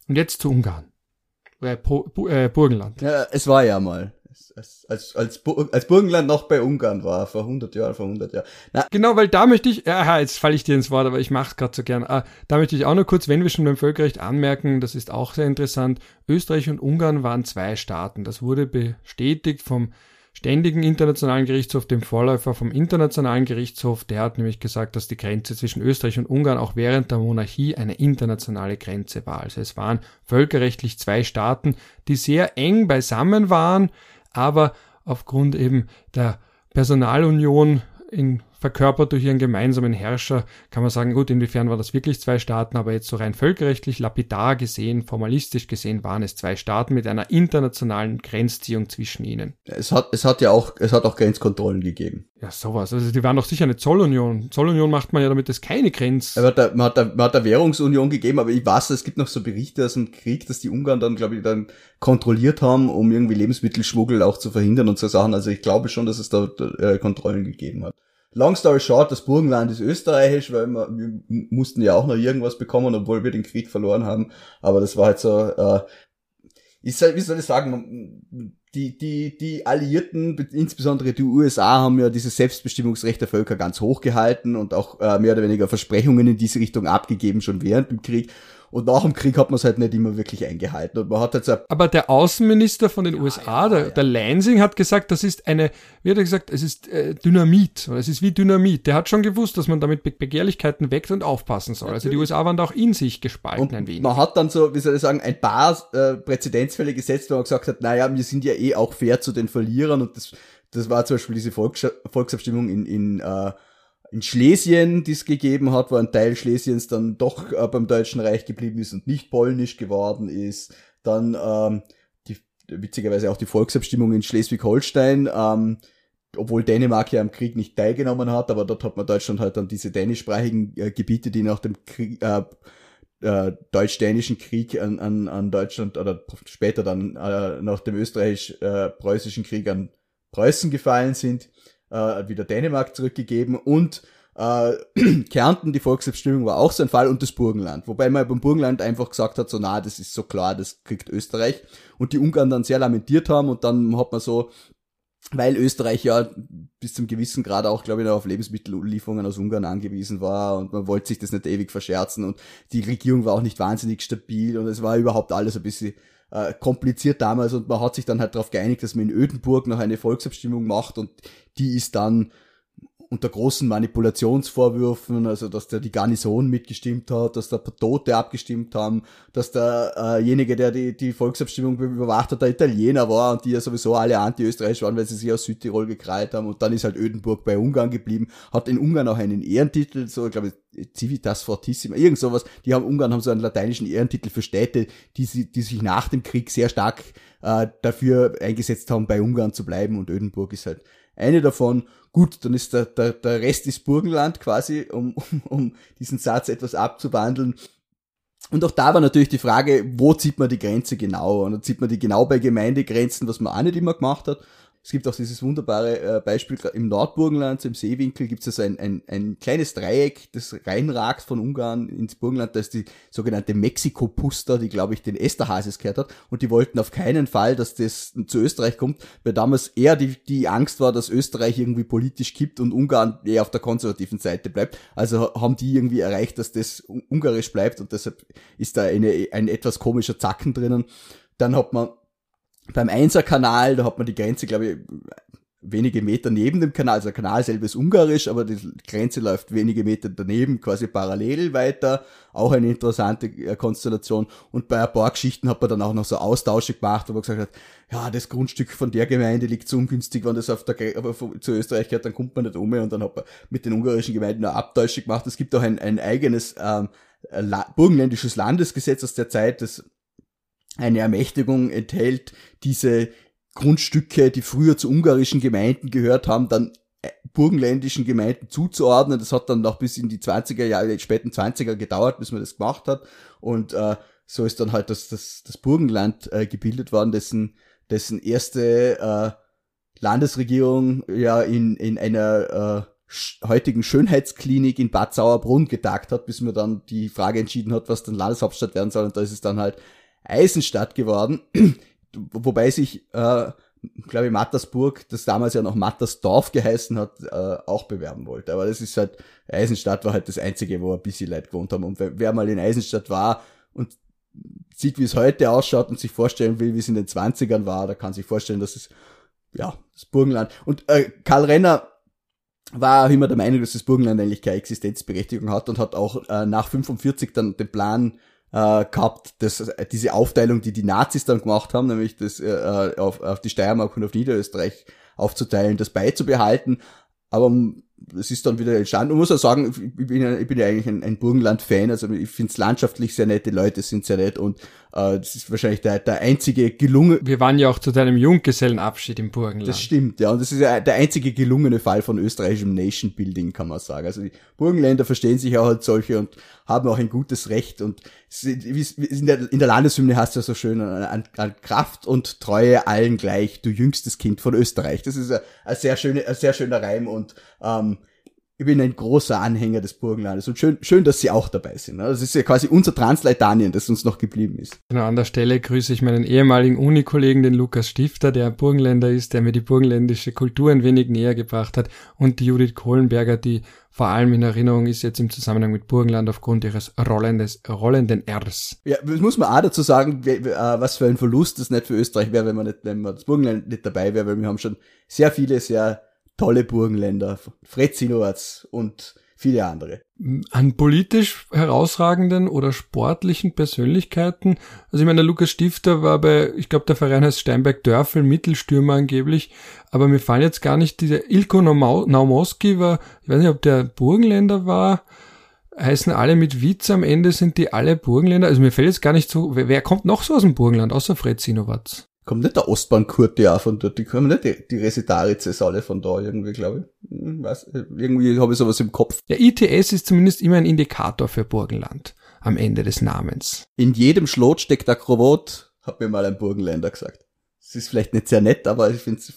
Und jetzt zu Ungarn. Äh, äh, Burgenland. Ja, es war ja mal als, als, als, als Burgenland noch bei Ungarn war, vor 100 Jahren, vor 100 Jahren. Na, genau, weil da möchte ich, ja, jetzt falle ich dir ins Wort, aber ich mache es gerade so gern. Ah, da möchte ich auch nur kurz, wenn wir schon beim Völkerrecht anmerken, das ist auch sehr interessant, Österreich und Ungarn waren zwei Staaten. Das wurde bestätigt vom Ständigen Internationalen Gerichtshof, dem Vorläufer vom Internationalen Gerichtshof, der hat nämlich gesagt, dass die Grenze zwischen Österreich und Ungarn auch während der Monarchie eine internationale Grenze war. Also es waren völkerrechtlich zwei Staaten, die sehr eng beisammen waren, aber aufgrund eben der Personalunion in verkörpert durch ihren gemeinsamen Herrscher, kann man sagen, gut, inwiefern war das wirklich zwei Staaten, aber jetzt so rein völkerrechtlich, lapidar gesehen, formalistisch gesehen, waren es zwei Staaten mit einer internationalen Grenzziehung zwischen ihnen. Es hat, es hat ja auch, es hat auch Grenzkontrollen gegeben. Ja, sowas. Also die waren doch sicher eine Zollunion. Zollunion macht man ja, damit es keine Grenz. Man hat, da, man, hat da, man hat da Währungsunion gegeben, aber ich weiß, es gibt noch so Berichte aus dem Krieg, dass die Ungarn dann, glaube ich, dann kontrolliert haben, um irgendwie Lebensmittelschmuggel auch zu verhindern und so Sachen. Also ich glaube schon, dass es da äh, Kontrollen gegeben hat. Long story short, das Burgenland ist österreichisch, weil wir, wir mussten ja auch noch irgendwas bekommen, obwohl wir den Krieg verloren haben. Aber das war halt so, äh, ich wie soll ich sagen, die, die, die Alliierten, insbesondere die USA, haben ja dieses Selbstbestimmungsrecht der Völker ganz hoch gehalten und auch äh, mehr oder weniger Versprechungen in diese Richtung abgegeben, schon während dem Krieg. Und nach dem Krieg hat man es halt nicht immer wirklich eingehalten. Und man hat jetzt Aber der Außenminister von den ja, USA, ja, der, ja. der Lansing, hat gesagt, das ist eine, wie hat er gesagt, es ist äh, Dynamit. Es ist wie Dynamit. Der hat schon gewusst, dass man damit Be Begehrlichkeiten weckt und aufpassen soll. Natürlich. Also die USA waren da auch in sich gespalten und ein wenig. Man hat dann so, wie soll ich sagen, ein paar äh, Präzedenzfälle gesetzt, wo man gesagt hat, naja, wir sind ja eh auch fair zu den Verlierern. Und das, das war zum Beispiel diese Volks Volksabstimmung in, in äh, in Schlesien, die es gegeben hat, wo ein Teil Schlesiens dann doch äh, beim Deutschen Reich geblieben ist und nicht polnisch geworden ist. Dann ähm, die, witzigerweise auch die Volksabstimmung in Schleswig-Holstein, ähm, obwohl Dänemark ja am Krieg nicht teilgenommen hat, aber dort hat man Deutschland halt dann diese dänischsprachigen äh, Gebiete, die nach dem Krieg, äh, äh, deutsch-dänischen Krieg an, an, an Deutschland oder später dann äh, nach dem österreichisch-preußischen äh, Krieg an Preußen gefallen sind, äh, wieder Dänemark zurückgegeben und äh, Kärnten, die Volksabstimmung war auch so ein Fall und das Burgenland. Wobei man beim Burgenland einfach gesagt hat, so na, das ist so klar, das kriegt Österreich. Und die Ungarn dann sehr lamentiert haben und dann hat man so, weil Österreich ja bis zum gewissen Grad auch, glaube ich, noch auf Lebensmittellieferungen aus Ungarn angewiesen war und man wollte sich das nicht ewig verscherzen und die Regierung war auch nicht wahnsinnig stabil und es war überhaupt alles ein bisschen äh, kompliziert damals und man hat sich dann halt darauf geeinigt, dass man in Ödenburg noch eine Volksabstimmung macht und die ist dann unter großen Manipulationsvorwürfen, also dass der die Garnison mitgestimmt hat, dass da Tote abgestimmt haben, dass derjenige, äh der die, die Volksabstimmung überwacht hat, der Italiener war und die ja sowieso alle anti-österreichisch waren, weil sie sich aus Südtirol gekrallt haben und dann ist halt Ödenburg bei Ungarn geblieben, hat in Ungarn auch einen Ehrentitel, so ich glaube Civitas Fortissima, irgend sowas, die haben Ungarn haben so einen lateinischen Ehrentitel für Städte, die, sie, die sich nach dem Krieg sehr stark äh, dafür eingesetzt haben, bei Ungarn zu bleiben und Ödenburg ist halt eine davon. Gut, dann ist der, der, der Rest ist Burgenland quasi, um, um, um diesen Satz etwas abzuwandeln. Und auch da war natürlich die Frage, wo zieht man die Grenze genau? Und dann zieht man die genau bei Gemeindegrenzen, was man auch nicht immer gemacht hat. Es gibt auch dieses wunderbare äh, Beispiel im Nordburgenland, im Seewinkel, gibt es also ein, ein, ein kleines Dreieck, das reinragt von Ungarn ins Burgenland. Da ist die sogenannte Mexiko-Puster, die, glaube ich, den Esterhasis gehört hat. Und die wollten auf keinen Fall, dass das zu Österreich kommt, weil damals eher die, die Angst war, dass Österreich irgendwie politisch kippt und Ungarn eher auf der konservativen Seite bleibt. Also haben die irgendwie erreicht, dass das ungarisch bleibt und deshalb ist da eine, ein etwas komischer Zacken drinnen. Dann hat man beim Einser-Kanal, da hat man die Grenze, glaube ich, wenige Meter neben dem Kanal. Also der Kanal selber ist ungarisch, aber die Grenze läuft wenige Meter daneben, quasi parallel weiter. Auch eine interessante äh, Konstellation. Und bei ein paar Geschichten hat man dann auch noch so Austausche gemacht, wo man gesagt hat, ja, das Grundstück von der Gemeinde liegt so ungünstig, wenn das auf der aber zu Österreich gehört, dann kommt man nicht um. Und dann hat man mit den ungarischen Gemeinden eine Abtäusche gemacht. Es gibt auch ein, ein eigenes ähm, burgenländisches Landesgesetz aus der Zeit, das eine Ermächtigung enthält, diese Grundstücke, die früher zu ungarischen Gemeinden gehört haben, dann äh, burgenländischen Gemeinden zuzuordnen. Das hat dann noch bis in die 20er Jahre, späten 20er gedauert, bis man das gemacht hat. Und äh, so ist dann halt das, das, das Burgenland äh, gebildet worden, dessen, dessen erste äh, Landesregierung ja in, in einer äh, heutigen Schönheitsklinik in Bad Sauerbrunn getagt hat, bis man dann die Frage entschieden hat, was dann Landeshauptstadt werden soll. Und da ist es dann halt Eisenstadt geworden, wobei sich, äh, glaube ich, Mattersburg, das damals ja noch Mattersdorf geheißen hat, äh, auch bewerben wollte. Aber das ist halt, Eisenstadt war halt das einzige, wo ein bisschen Leute gewohnt haben. Und wer, mal in Eisenstadt war und sieht, wie es heute ausschaut und sich vorstellen will, wie es in den 20ern war, da kann sich vorstellen, dass es, ja, das Burgenland. Und äh, Karl Renner war immer der Meinung, dass das Burgenland eigentlich keine Existenzberechtigung hat und hat auch äh, nach 45 dann den Plan äh, gehabt, dass äh, diese Aufteilung, die die Nazis dann gemacht haben, nämlich das äh, auf, auf die Steiermark und auf Niederösterreich aufzuteilen, das beizubehalten. Aber es ist dann wieder entstanden. Und muss auch sagen, ich bin ja, ich bin ja eigentlich ein, ein Burgenland-Fan, also ich finde es landschaftlich sehr nett, die Leute sind sehr nett und äh, das ist wahrscheinlich der, der einzige gelungene. Wir waren ja auch zu deinem Junggesellenabschied im Burgenland. Das stimmt, ja, und das ist ja der einzige gelungene Fall von österreichischem Nation-Building, kann man sagen. Also die Burgenländer verstehen sich auch als solche und haben auch ein gutes Recht und in der, Landeshymne hast du ja so schön an, Kraft und Treue allen gleich, du jüngstes Kind von Österreich. Das ist ein, ein sehr schöner, ein sehr schöner Reim und ähm, ich bin ein großer Anhänger des Burgenlandes und schön, schön, dass Sie auch dabei sind. Das ist ja quasi unser Transleitanien, das uns noch geblieben ist. Genau, an der Stelle grüße ich meinen ehemaligen Unikollegen, den Lukas Stifter, der Burgenländer ist, der mir die burgenländische Kultur ein wenig näher gebracht hat und die Judith Kohlenberger, die vor allem in Erinnerung ist jetzt im Zusammenhang mit Burgenland aufgrund ihres rollendes, rollenden Rs. Ja, das muss man auch dazu sagen, äh, was für ein Verlust das nicht für Österreich wäre, wenn man nicht, wenn man das Burgenland nicht dabei wäre, weil wir haben schon sehr viele sehr tolle Burgenländer, Fred Sinowatz und viele andere. An politisch herausragenden oder sportlichen Persönlichkeiten, also ich meine, der Lukas Stifter war bei, ich glaube, der Verein heißt Steinberg-Dörfel, Mittelstürmer angeblich, aber mir fallen jetzt gar nicht, dieser Ilko Naumoski war, ich weiß nicht, ob der Burgenländer war, heißen alle mit Witz am Ende, sind die alle Burgenländer, also mir fällt jetzt gar nicht so, wer, wer kommt noch so aus dem Burgenland, außer Fred Sinowatz? Kommt nicht der Ostbahn-Kurt ja von dort, die kommen nicht die, die Resitarizes alle von da irgendwie, glaube ich. Hm, weiß, irgendwie habe ich sowas im Kopf. Ja, ITS ist zumindest immer ein Indikator für Burgenland am Ende des Namens. In jedem Schlot steckt der Krawat, hat mir mal ein Burgenländer gesagt. Es ist vielleicht nicht sehr nett, aber ich finde es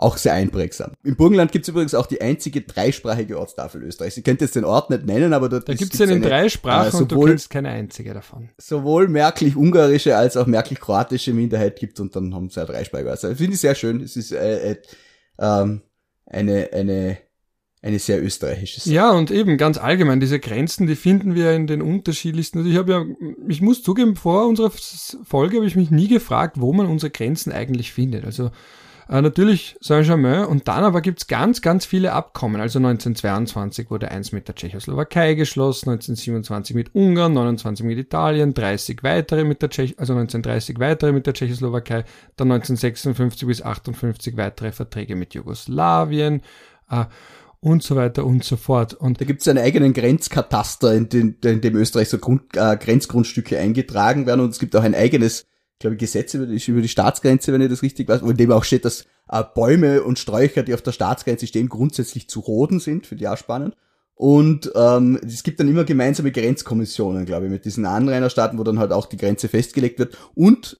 auch sehr einprägsam. Im Burgenland gibt es übrigens auch die einzige dreisprachige Ortstafel Österreichs. Ich könnte jetzt den Ort nicht nennen, aber dort da gibt es in drei Sprachen äh, und du kennst keine einzige davon. Sowohl merklich-ungarische als auch merklich-kroatische Minderheit gibt und dann haben sie ja dreisprachige. Also finde ich sehr schön. Es ist äh, äh, ähm, eine eine eine sehr österreichische Ja, und eben ganz allgemein, diese Grenzen, die finden wir in den unterschiedlichsten. Also ich habe ja, ich muss zugeben, vor unserer Folge habe ich mich nie gefragt, wo man unsere Grenzen eigentlich findet. Also äh, natürlich Saint-Germain und dann aber gibt's ganz, ganz viele Abkommen. Also 1922 wurde eins mit der Tschechoslowakei geschlossen, 1927 mit Ungarn, 29 mit Italien, 30 weitere mit der Tschech also 1930 weitere mit der Tschechoslowakei, dann 1956 bis 58 weitere Verträge mit Jugoslawien. Äh, und so weiter und so fort. Und da gibt es einen eigenen Grenzkataster, in, den, in dem Österreich so Grund, äh, Grenzgrundstücke eingetragen werden und es gibt auch ein eigenes glaube ich, Gesetze über die, über die Staatsgrenze, wenn ich das richtig weiß, wo in dem auch steht, dass äh, Bäume und Sträucher, die auf der Staatsgrenze stehen, grundsätzlich zu roden sind, für die auch spannend. Und ähm, es gibt dann immer gemeinsame Grenzkommissionen, glaube ich, mit diesen Anrainerstaaten, wo dann halt auch die Grenze festgelegt wird. Und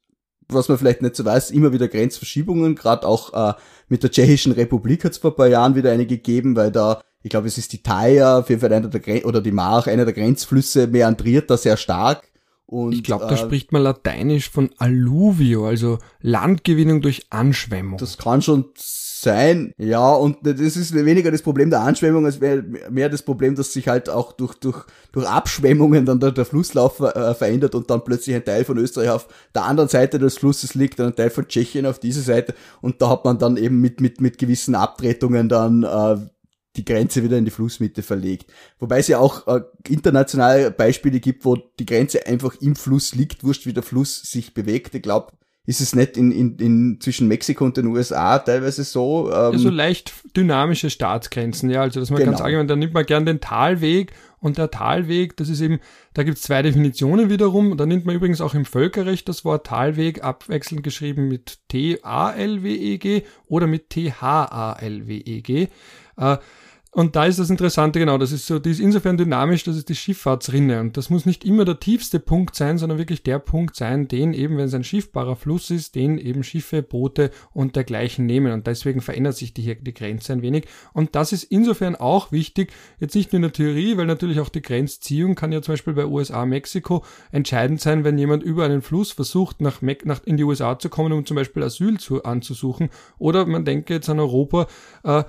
was man vielleicht nicht so weiß, immer wieder Grenzverschiebungen, gerade auch äh, mit der Tschechischen Republik hat es vor ein paar Jahren wieder eine gegeben, weil da, ich glaube, es ist die Thaya, auf jeden Fall einer der Gren oder die Mach, einer der Grenzflüsse, meandriert da sehr stark und, ich glaube, da äh, spricht man lateinisch von Alluvio, also Landgewinnung durch Anschwemmung. Das kann schon sein, ja, und das ist weniger das Problem der Anschwemmung, als mehr das Problem, dass sich halt auch durch, durch, durch Abschwemmungen dann der, der Flusslauf äh, verändert und dann plötzlich ein Teil von Österreich auf der anderen Seite des Flusses liegt, ein Teil von Tschechien auf dieser Seite und da hat man dann eben mit, mit, mit gewissen Abtretungen dann äh, die Grenze wieder in die Flussmitte verlegt. Wobei es ja auch äh, internationale Beispiele gibt, wo die Grenze einfach im Fluss liegt, wurscht wie der Fluss sich bewegt. Ich glaube, ist es nicht in, in, in zwischen Mexiko und den USA teilweise so? Ähm, ja, so leicht dynamische Staatsgrenzen, ja. Also dass man genau. ganz allgemein, da nimmt man gern den Talweg und der Talweg, das ist eben, da gibt es zwei Definitionen wiederum. Da nimmt man übrigens auch im Völkerrecht das Wort Talweg abwechselnd geschrieben mit T-A-L-W-E-G oder mit T-H-A-L-W-E-G. Äh, und da ist das Interessante, genau, das ist so, die ist insofern dynamisch, das ist die Schifffahrtsrinne. Und das muss nicht immer der tiefste Punkt sein, sondern wirklich der Punkt sein, den eben, wenn es ein schiffbarer Fluss ist, den eben Schiffe, Boote und dergleichen nehmen. Und deswegen verändert sich die, die Grenze ein wenig. Und das ist insofern auch wichtig, jetzt nicht nur in der Theorie, weil natürlich auch die Grenzziehung kann ja zum Beispiel bei USA, Mexiko entscheidend sein, wenn jemand über einen Fluss versucht, nach, nach in die USA zu kommen, um zum Beispiel Asyl zu, anzusuchen. Oder man denke jetzt an Europa, äh,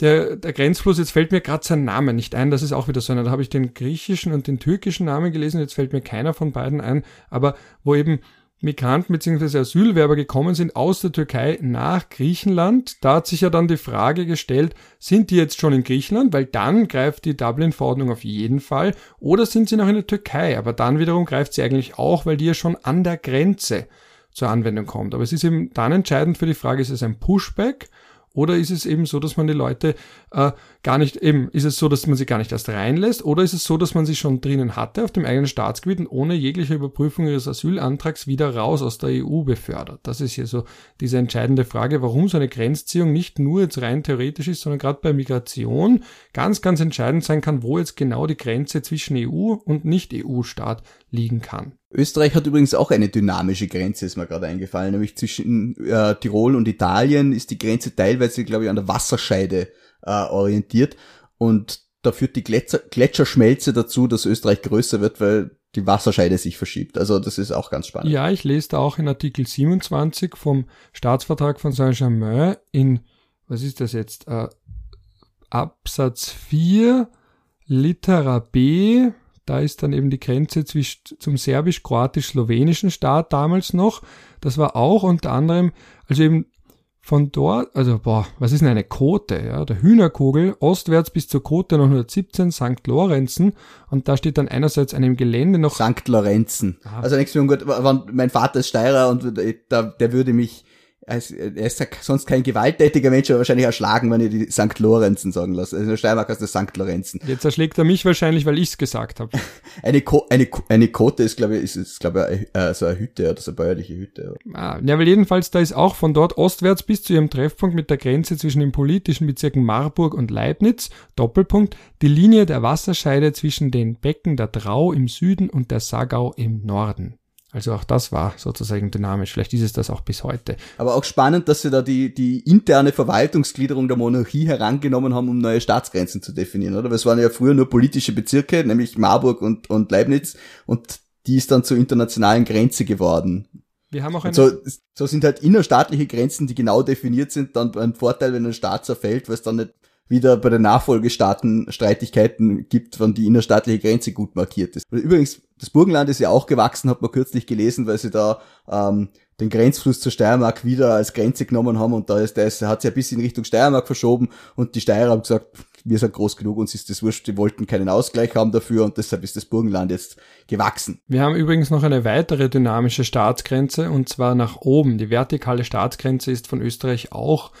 der, der Grenzfluss, jetzt fällt mir gerade sein Name nicht ein, das ist auch wieder so einer, da habe ich den griechischen und den türkischen Namen gelesen, jetzt fällt mir keiner von beiden ein, aber wo eben Migranten bzw. Asylwerber gekommen sind aus der Türkei nach Griechenland. Da hat sich ja dann die Frage gestellt, sind die jetzt schon in Griechenland, weil dann greift die Dublin-Verordnung auf jeden Fall, oder sind sie noch in der Türkei, aber dann wiederum greift sie eigentlich auch, weil die ja schon an der Grenze zur Anwendung kommt. Aber es ist eben dann entscheidend für die Frage, ist es ein Pushback Oder ist es eben so, dass man die Leute äh, gar nicht, eben, ist es so, dass man sie gar nicht erst reinlässt? Oder ist es so, dass man sie schon drinnen hatte auf dem eigenen Staatsgebiet und ohne jegliche Überprüfung ihres Asylantrags wieder raus aus der EU befördert? Das ist hier so diese entscheidende Frage, warum so eine Grenzziehung nicht nur jetzt rein theoretisch ist, sondern gerade bei Migration ganz, ganz entscheidend sein kann, wo jetzt genau die Grenze zwischen EU und Nicht-EU-Staat liegen kann. Österreich hat übrigens auch eine dynamische Grenze, ist mir gerade eingefallen, nämlich zwischen äh, Tirol und Italien ist die Grenze teilweise, glaube ich, an der Wasserscheide äh, orientiert und da führt die Gletscher Gletscherschmelze dazu, dass Österreich größer wird, weil die Wasserscheide sich verschiebt. Also das ist auch ganz spannend. Ja, ich lese da auch in Artikel 27 vom Staatsvertrag von Saint-Germain in, was ist das jetzt, äh, Absatz 4, Litera B, da ist dann eben die Grenze zwischen, zum serbisch-kroatisch-slowenischen Staat damals noch. Das war auch unter anderem, also eben von dort, also boah, was ist denn eine Kote, ja, der Hühnerkugel, ostwärts bis zur Kote 917, St. Lorenzen und da steht dann einerseits an dem Gelände noch St. Lorenzen. Aha. Also nichts mehr gut, mein Vater ist Steirer und der, der würde mich also, er ist ja sonst kein gewalttätiger Mensch, aber wahrscheinlich erschlagen, wenn ihr die St. Lorenzen sagen lasst. Also in der Steiermark heißt das St. Lorenzen. Jetzt erschlägt er mich wahrscheinlich, weil ich's gesagt habe. eine, Ko eine, eine Kote ist, glaube ich, ist, ist glaube ich, äh, so eine Hütte oder so eine bäuerliche Hütte. Ah, ja, weil jedenfalls da ist auch von dort ostwärts bis zu ihrem Treffpunkt mit der Grenze zwischen den politischen Bezirken Marburg und Leibniz, Doppelpunkt, die Linie der Wasserscheide zwischen den Becken der Drau im Süden und der Sagau im Norden. Also auch das war sozusagen dynamisch. Vielleicht ist es das auch bis heute. Aber auch spannend, dass sie da die, die interne Verwaltungsgliederung der Monarchie herangenommen haben, um neue Staatsgrenzen zu definieren, oder? Weil es waren ja früher nur politische Bezirke, nämlich Marburg und, und Leibniz, und die ist dann zur internationalen Grenze geworden. Wir haben auch eine so, so sind halt innerstaatliche Grenzen, die genau definiert sind, dann ein Vorteil, wenn ein Staat zerfällt, weil es dann nicht wieder bei den Nachfolgestaaten Streitigkeiten gibt, wann die innerstaatliche Grenze gut markiert ist. Übrigens, das Burgenland ist ja auch gewachsen, hat man kürzlich gelesen, weil sie da ähm, den Grenzfluss zur Steiermark wieder als Grenze genommen haben und da ist das hat sich ein bisschen in Richtung Steiermark verschoben und die Steirer haben gesagt, wir sind groß genug, uns ist das wurscht, die wollten keinen Ausgleich haben dafür und deshalb ist das Burgenland jetzt gewachsen. Wir haben übrigens noch eine weitere dynamische Staatsgrenze und zwar nach oben. Die vertikale Staatsgrenze ist von Österreich auch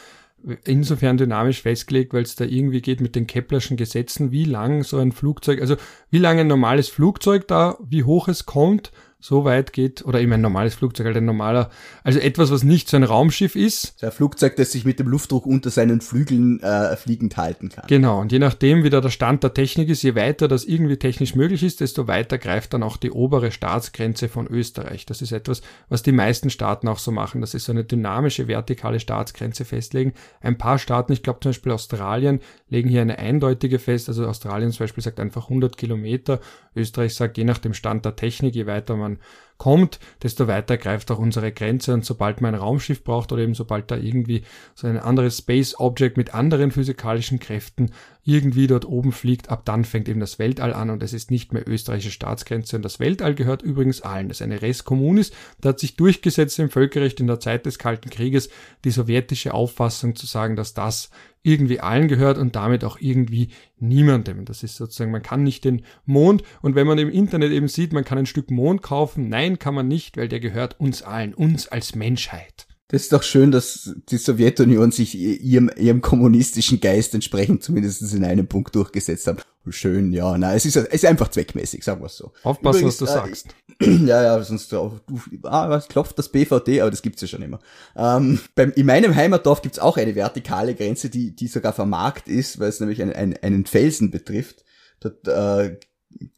insofern dynamisch festgelegt, weil es da irgendwie geht mit den Keplerschen Gesetzen, wie lang so ein Flugzeug, also wie lange ein normales Flugzeug da, wie hoch es kommt so weit geht, oder eben ein normales Flugzeug, halt ein normaler, also etwas, was nicht so ein Raumschiff ist. So ein Flugzeug, das sich mit dem Luftdruck unter seinen Flügeln äh, fliegend halten kann. Genau, und je nachdem, wie da der Stand der Technik ist, je weiter das irgendwie technisch möglich ist, desto weiter greift dann auch die obere Staatsgrenze von Österreich. Das ist etwas, was die meisten Staaten auch so machen, dass sie so eine dynamische vertikale Staatsgrenze festlegen. Ein paar Staaten, ich glaube zum Beispiel Australien, legen hier eine eindeutige fest. Also Australien zum Beispiel sagt einfach 100 Kilometer. Österreich sagt, je nach dem Stand der Technik, je weiter man kommt, desto weiter greift auch unsere Grenze. Und sobald man ein Raumschiff braucht oder eben sobald da irgendwie so ein anderes Space Object mit anderen physikalischen Kräften irgendwie dort oben fliegt, ab dann fängt eben das Weltall an und es ist nicht mehr österreichische Staatsgrenze. Und das Weltall gehört übrigens allen. Das ist eine Res Communis. Da hat sich durchgesetzt im Völkerrecht in der Zeit des Kalten Krieges die sowjetische Auffassung zu sagen, dass das irgendwie allen gehört und damit auch irgendwie niemandem. Das ist sozusagen, man kann nicht den Mond und wenn man im Internet eben sieht, man kann ein Stück Mond kaufen, nein, kann man nicht, weil der gehört uns allen, uns als Menschheit. Das ist doch schön, dass die Sowjetunion sich ihrem, ihrem kommunistischen Geist entsprechend zumindest in einem Punkt durchgesetzt haben. Schön, ja, na, es ist, es ist einfach zweckmäßig, sagen wir es so. Aufpassen, Übrigens, was du äh, sagst. Ja, ja, sonst du, ah, was klopft das BVD, aber das gibt's ja schon immer. Ähm, beim, in meinem Heimatdorf gibt's auch eine vertikale Grenze, die, die sogar vermarkt ist, weil es nämlich ein, ein, einen Felsen betrifft. Dort äh,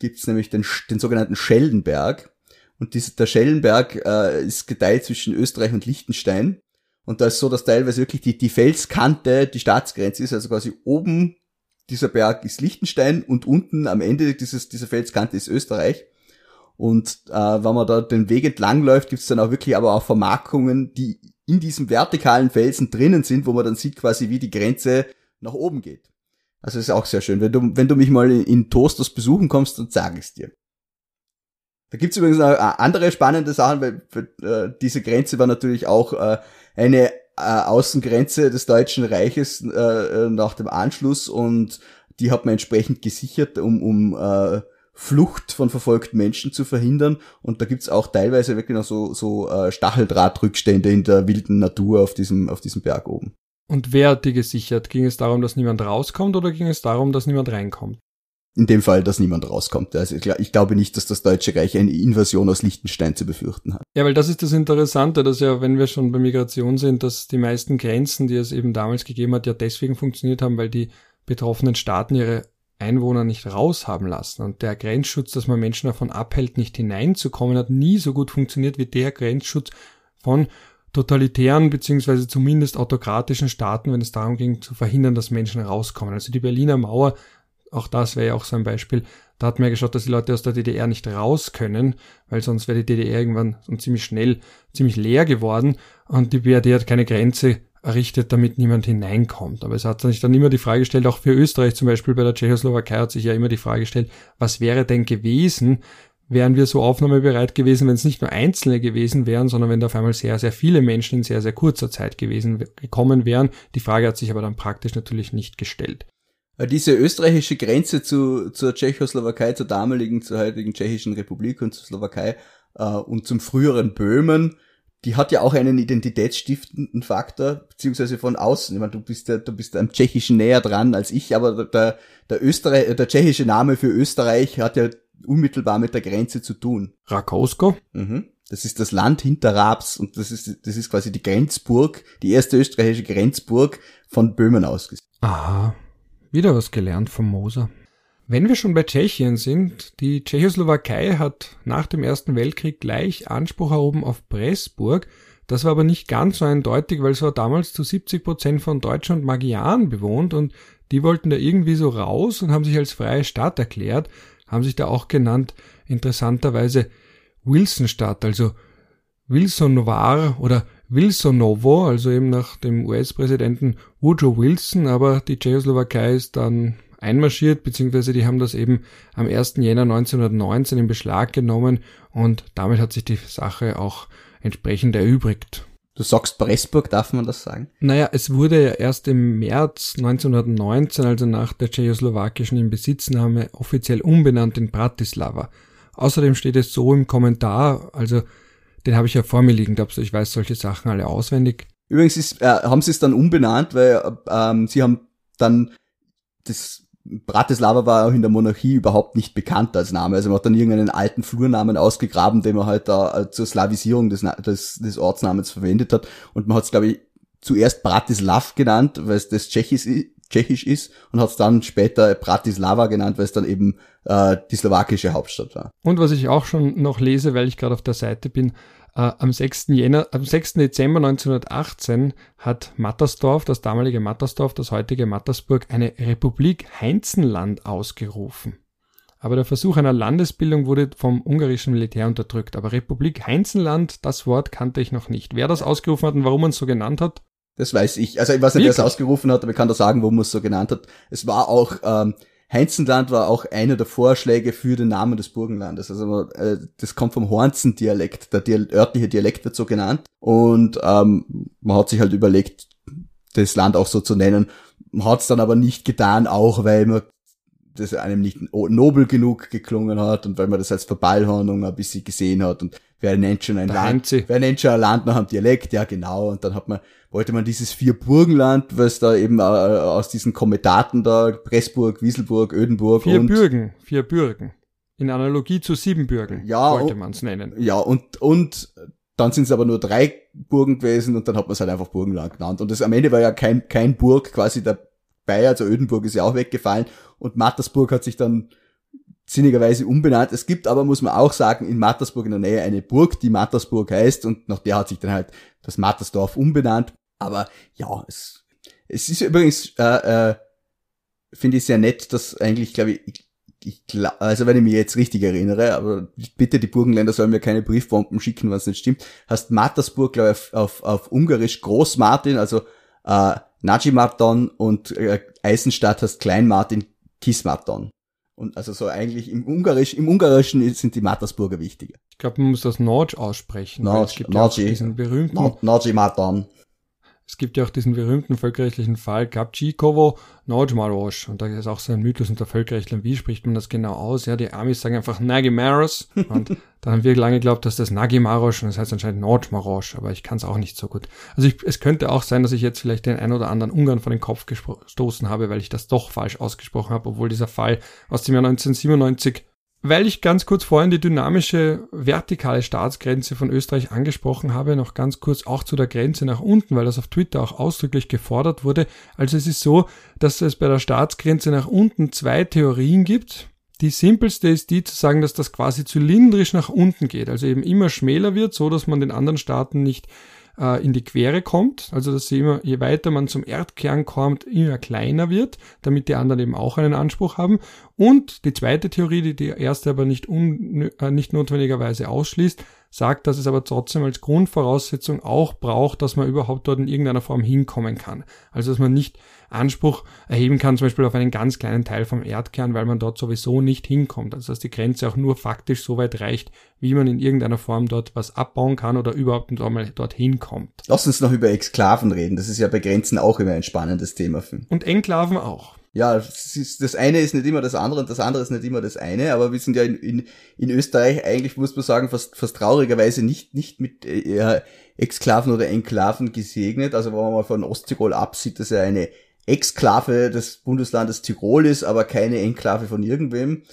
gibt's nämlich den, den sogenannten Schellenberg. Und dieser, der Schellenberg äh, ist geteilt zwischen Österreich und Liechtenstein. Und da ist so, dass teilweise wirklich die, die Felskante die Staatsgrenze ist, also quasi oben dieser Berg ist Liechtenstein und unten am Ende dieses, dieser Felskante ist Österreich. Und äh, wenn man da den Weg entlang läuft, gibt es dann auch wirklich aber auch Vermarkungen, die in diesem vertikalen Felsen drinnen sind, wo man dann sieht quasi, wie die Grenze nach oben geht. Also ist auch sehr schön. Wenn du, wenn du mich mal in, Toasters besuchen kommst, dann sage ich dir. Da gibt's übrigens noch andere spannende Sachen, weil äh, diese Grenze war natürlich auch äh, eine äh, Außengrenze des Deutschen Reiches äh, äh, nach dem Anschluss und die hat man entsprechend gesichert, um, um äh, Flucht von verfolgten Menschen zu verhindern. Und da gibt's auch teilweise wirklich noch so, so äh, Stacheldrahtrückstände in der wilden Natur auf diesem, auf diesem Berg oben. Und wer hat die gesichert? Ging es darum, dass niemand rauskommt oder ging es darum, dass niemand reinkommt? In dem Fall, dass niemand rauskommt. Also ich glaube nicht, dass das Deutsche Reich eine Invasion aus Liechtenstein zu befürchten hat. Ja, weil das ist das Interessante, dass ja, wenn wir schon bei Migration sind, dass die meisten Grenzen, die es eben damals gegeben hat, ja deswegen funktioniert haben, weil die betroffenen Staaten ihre Einwohner nicht raushaben lassen. Und der Grenzschutz, dass man Menschen davon abhält, nicht hineinzukommen, hat nie so gut funktioniert wie der Grenzschutz von totalitären beziehungsweise zumindest autokratischen Staaten, wenn es darum ging zu verhindern, dass Menschen rauskommen. Also die Berliner Mauer, auch das wäre ja auch so ein Beispiel, da hat man ja geschaut, dass die Leute aus der DDR nicht raus können, weil sonst wäre die DDR irgendwann ziemlich schnell ziemlich leer geworden und die BRD hat keine Grenze errichtet, damit niemand hineinkommt. Aber es hat sich dann immer die Frage gestellt, auch für Österreich zum Beispiel bei der Tschechoslowakei hat sich ja immer die Frage gestellt, was wäre denn gewesen, wären wir so aufnahmebereit gewesen, wenn es nicht nur Einzelne gewesen wären, sondern wenn da auf einmal sehr, sehr viele Menschen in sehr, sehr kurzer Zeit gewesen gekommen wären. Die Frage hat sich aber dann praktisch natürlich nicht gestellt. Diese österreichische Grenze zu, zur Tschechoslowakei, zur damaligen, zur heutigen Tschechischen Republik und zur Slowakei äh, und zum früheren Böhmen, die hat ja auch einen identitätsstiftenden Faktor, beziehungsweise von außen. Ich meine, du bist ja, du bist am Tschechischen näher dran als ich, aber der, der Österreich, der tschechische Name für Österreich hat ja unmittelbar mit der Grenze zu tun. Rakowsko? Mhm. Das ist das Land hinter Raps und das ist, das ist quasi die Grenzburg, die erste österreichische Grenzburg von Böhmen aus. Aha. Wieder was gelernt vom Moser. Wenn wir schon bei Tschechien sind, die Tschechoslowakei hat nach dem Ersten Weltkrieg gleich Anspruch erhoben auf Pressburg. Das war aber nicht ganz so eindeutig, weil es war damals zu 70 Prozent von Deutschen und Magyaren bewohnt und die wollten da irgendwie so raus und haben sich als freie Stadt erklärt haben sich da auch genannt, interessanterweise Wilsonstadt, also Wilsonovar oder Wilsonovo, also eben nach dem US-Präsidenten Woodrow Wilson, aber die Tschechoslowakei ist dann einmarschiert, beziehungsweise die haben das eben am 1. Jänner 1919 in Beschlag genommen und damit hat sich die Sache auch entsprechend erübrigt. Du sagst Pressburg, darf man das sagen? Naja, es wurde ja erst im März 1919, also nach der tschechoslowakischen Inbesitznahme, offiziell umbenannt in Bratislava. Außerdem steht es so im Kommentar, also den habe ich ja vor mir liegen, glaubst du, ich weiß solche Sachen alle auswendig. Übrigens ist, äh, haben sie es dann umbenannt, weil ähm, sie haben dann das Bratislava war auch in der Monarchie überhaupt nicht bekannt als Name. Also man hat dann irgendeinen alten Flurnamen ausgegraben, den man halt da äh, zur Slavisierung des, des, des Ortsnamens verwendet hat. Und man hat es, glaube ich, zuerst Bratislav genannt, weil es das Tschechisch, Tschechisch ist und hat es dann später Bratislava genannt, weil es dann eben äh, die slowakische Hauptstadt war. Und was ich auch schon noch lese, weil ich gerade auf der Seite bin, am 6. Jänner, am 6. Dezember 1918 hat Mattersdorf, das damalige Mattersdorf, das heutige Mattersburg, eine Republik Heinzenland ausgerufen. Aber der Versuch einer Landesbildung wurde vom ungarischen Militär unterdrückt. Aber Republik Heinzenland, das Wort kannte ich noch nicht. Wer das ausgerufen hat und warum man es so genannt hat? Das weiß ich. Also ich weiß nicht, wer es ausgerufen hat, aber ich kann da sagen, warum man es so genannt hat. Es war auch ähm, Heinzenland war auch einer der Vorschläge für den Namen des Burgenlandes. Also äh, das kommt vom Hornzen-Dialekt. Der Dial örtliche Dialekt wird so genannt. Und ähm, man hat sich halt überlegt, das Land auch so zu nennen. Man hat es dann aber nicht getan, auch weil man das einem nicht nobel genug geklungen hat und weil man das als Verballhornung ein bisschen gesehen hat und wer nennt schon ein Land, wer nennt schon ein Land nach einem Dialekt, ja genau, und dann hat man wollte man dieses Vierburgenland, was da eben äh, aus diesen Kometaten da, Pressburg, Wieselburg, Ödenburg Vier und... Bürgen, vier Bürgen. In Analogie zu Siebenbürgen ja, wollte man es nennen. Ja, und, und dann sind es aber nur drei Burgen gewesen und dann hat man es halt einfach Burgenland genannt. Und das am Ende war ja kein, kein Burg quasi dabei, also Ödenburg ist ja auch weggefallen und Mattersburg hat sich dann sinnigerweise umbenannt. Es gibt aber, muss man auch sagen, in Mattersburg in der Nähe eine Burg, die Mattersburg heißt und nach der hat sich dann halt das Mattersdorf umbenannt. Aber ja, es, es ist übrigens, äh, äh, finde ich sehr nett, dass eigentlich, glaube ich, ich, ich also wenn ich mich jetzt richtig erinnere, aber bitte die Burgenländer sollen mir keine Briefbomben schicken, wenn es nicht stimmt, heißt Mattersburg, glaube ich, auf, auf, auf Ungarisch Großmartin, also äh, Najimarton und äh, Eisenstadt heißt Kleinmartin Kismarton. Und also so eigentlich im Ungarisch, im Ungarischen sind die Mattersburger wichtiger. Ich glaube, man muss das Nordsch aussprechen. Nordsch, Nordsch, diesen berühmten. Nordsch Matan. Es gibt ja auch diesen berühmten völkerrechtlichen Fall Kapčíkovo Nordmaroš. Und da ist auch so ein Mythos unter Völkerrechtlern. Wie spricht man das genau aus? Ja, die Amis sagen einfach Nagimaros. Und dann haben wir lange geglaubt, dass das Nagimaroš und das heißt anscheinend Nordmaroš. Aber ich kann es auch nicht so gut. Also ich, es könnte auch sein, dass ich jetzt vielleicht den ein oder anderen Ungarn vor den Kopf gestoßen habe, weil ich das doch falsch ausgesprochen habe, obwohl dieser Fall aus dem Jahr 1997 weil ich ganz kurz vorhin die dynamische vertikale Staatsgrenze von Österreich angesprochen habe, noch ganz kurz auch zu der Grenze nach unten, weil das auf Twitter auch ausdrücklich gefordert wurde. Also es ist so, dass es bei der Staatsgrenze nach unten zwei Theorien gibt. Die simpelste ist die zu sagen, dass das quasi zylindrisch nach unten geht, also eben immer schmäler wird, so dass man den anderen Staaten nicht äh, in die Quere kommt, also dass sie immer, je weiter man zum Erdkern kommt, immer kleiner wird, damit die anderen eben auch einen Anspruch haben. Und die zweite Theorie, die die erste aber nicht, un, äh, nicht notwendigerweise ausschließt, sagt, dass es aber trotzdem als Grundvoraussetzung auch braucht, dass man überhaupt dort in irgendeiner Form hinkommen kann. Also dass man nicht Anspruch erheben kann, zum Beispiel auf einen ganz kleinen Teil vom Erdkern, weil man dort sowieso nicht hinkommt. Also dass die Grenze auch nur faktisch so weit reicht, wie man in irgendeiner Form dort was abbauen kann oder überhaupt einmal dorthin kommt. Lass uns noch über Exklaven reden. Das ist ja bei Grenzen auch immer ein spannendes Thema. Und Enklaven auch ja, ist, das eine ist nicht immer das andere und das andere ist nicht immer das eine, aber wir sind ja in, in, in Österreich eigentlich, muss man sagen, fast, fast traurigerweise nicht, nicht mit äh, Exklaven oder Enklaven gesegnet. Also wenn man mal von Osttirol absieht, dass er eine Exklave des Bundeslandes Tirol ist, aber keine Enklave von irgendwem.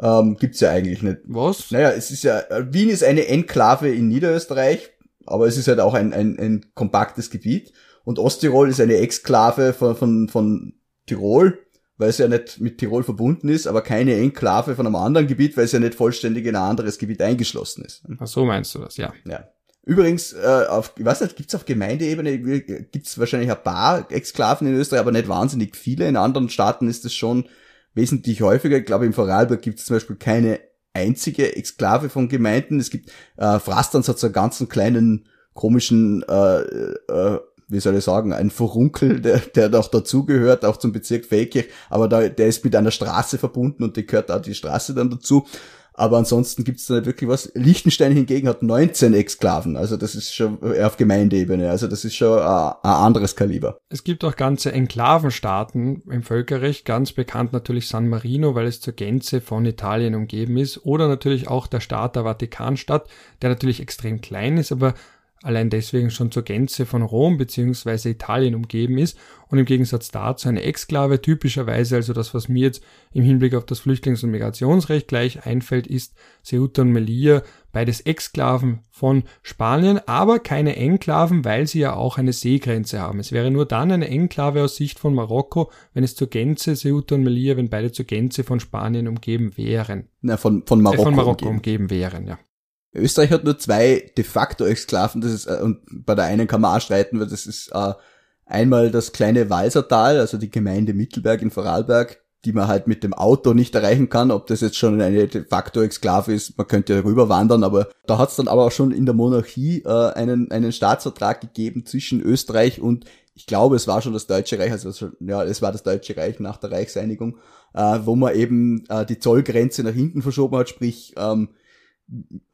Ähm, gibt's ja eigentlich nicht. Was? Naja, es ist ja, Wien ist eine Enklave in Niederösterreich, aber es ist halt auch ein, ein, ein kompaktes Gebiet. Und Osttirol ist eine Exklave von, von, von Tirol weil es ja nicht mit Tirol verbunden ist, aber keine Enklave von einem anderen Gebiet, weil es ja nicht vollständig in ein anderes Gebiet eingeschlossen ist. Ach so meinst du das, ja. Ja. Übrigens, äh, auf, ich weiß nicht, gibt's auf Gemeindeebene, gibt's wahrscheinlich ein paar Exklaven in Österreich, aber nicht wahnsinnig viele. In anderen Staaten ist es schon wesentlich häufiger. Ich glaube, im Vorarlberg gibt's zum Beispiel keine einzige Exklave von Gemeinden. Es gibt, äh, Frastans hat so einen ganzen kleinen komischen äh, äh, wie soll ich sagen, ein Furunkel, der, der noch dazugehört, auch zum Bezirk Feldkirch, aber da, der ist mit einer Straße verbunden und die gehört da die Straße dann dazu. Aber ansonsten gibt's da nicht wirklich was. Liechtenstein hingegen hat 19 Exklaven, also das ist schon auf Gemeindeebene, also das ist schon ein, ein anderes Kaliber. Es gibt auch ganze Enklavenstaaten im Völkerrecht, ganz bekannt natürlich San Marino, weil es zur Gänze von Italien umgeben ist, oder natürlich auch der Staat der Vatikanstadt, der natürlich extrem klein ist, aber allein deswegen schon zur Gänze von Rom bzw. Italien umgeben ist und im Gegensatz dazu eine Exklave typischerweise, also das, was mir jetzt im Hinblick auf das Flüchtlings- und Migrationsrecht gleich einfällt, ist Ceuta und Melilla, beides Exklaven von Spanien, aber keine Enklaven, weil sie ja auch eine Seegrenze haben. Es wäre nur dann eine Enklave aus Sicht von Marokko, wenn es zur Gänze Ceuta und Melilla, wenn beide zur Gänze von Spanien umgeben wären. Na, von, von Marokko, äh, von Marokko umgeben. umgeben wären, ja. Österreich hat nur zwei de facto Exklaven, das ist, äh, und bei der einen kann man auch streiten, weil das ist äh, einmal das kleine Walsertal, also die Gemeinde Mittelberg in Vorarlberg, die man halt mit dem Auto nicht erreichen kann, ob das jetzt schon eine de facto Exklave ist, man könnte ja rüber wandern, aber da hat es dann aber auch schon in der Monarchie äh, einen, einen Staatsvertrag gegeben zwischen Österreich und ich glaube, es war schon das Deutsche Reich, also ja, es war das Deutsche Reich nach der Reichseinigung, äh, wo man eben äh, die Zollgrenze nach hinten verschoben hat, sprich ähm,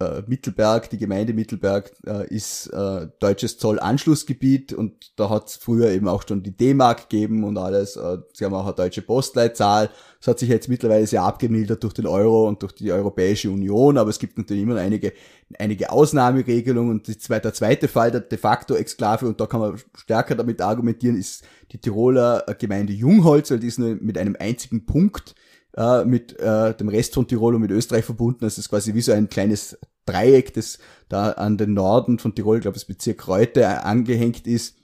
äh, Mittelberg, die Gemeinde Mittelberg äh, ist äh, deutsches Zollanschlussgebiet und da hat es früher eben auch schon die D-Mark gegeben und alles. Äh, sie haben auch eine deutsche Postleitzahl. Das hat sich jetzt mittlerweile sehr abgemildert durch den Euro und durch die Europäische Union, aber es gibt natürlich immer einige, einige Ausnahmeregelungen und die, der zweite Fall der de facto Exklave und da kann man stärker damit argumentieren, ist die Tiroler Gemeinde Jungholz, weil die ist nur mit einem einzigen Punkt äh, mit äh, dem Rest von Tirol und mit Österreich verbunden. Es ist quasi wie so ein kleines Dreieck, das da an den Norden von Tirol, ich das Bezirk Reute angehängt ist.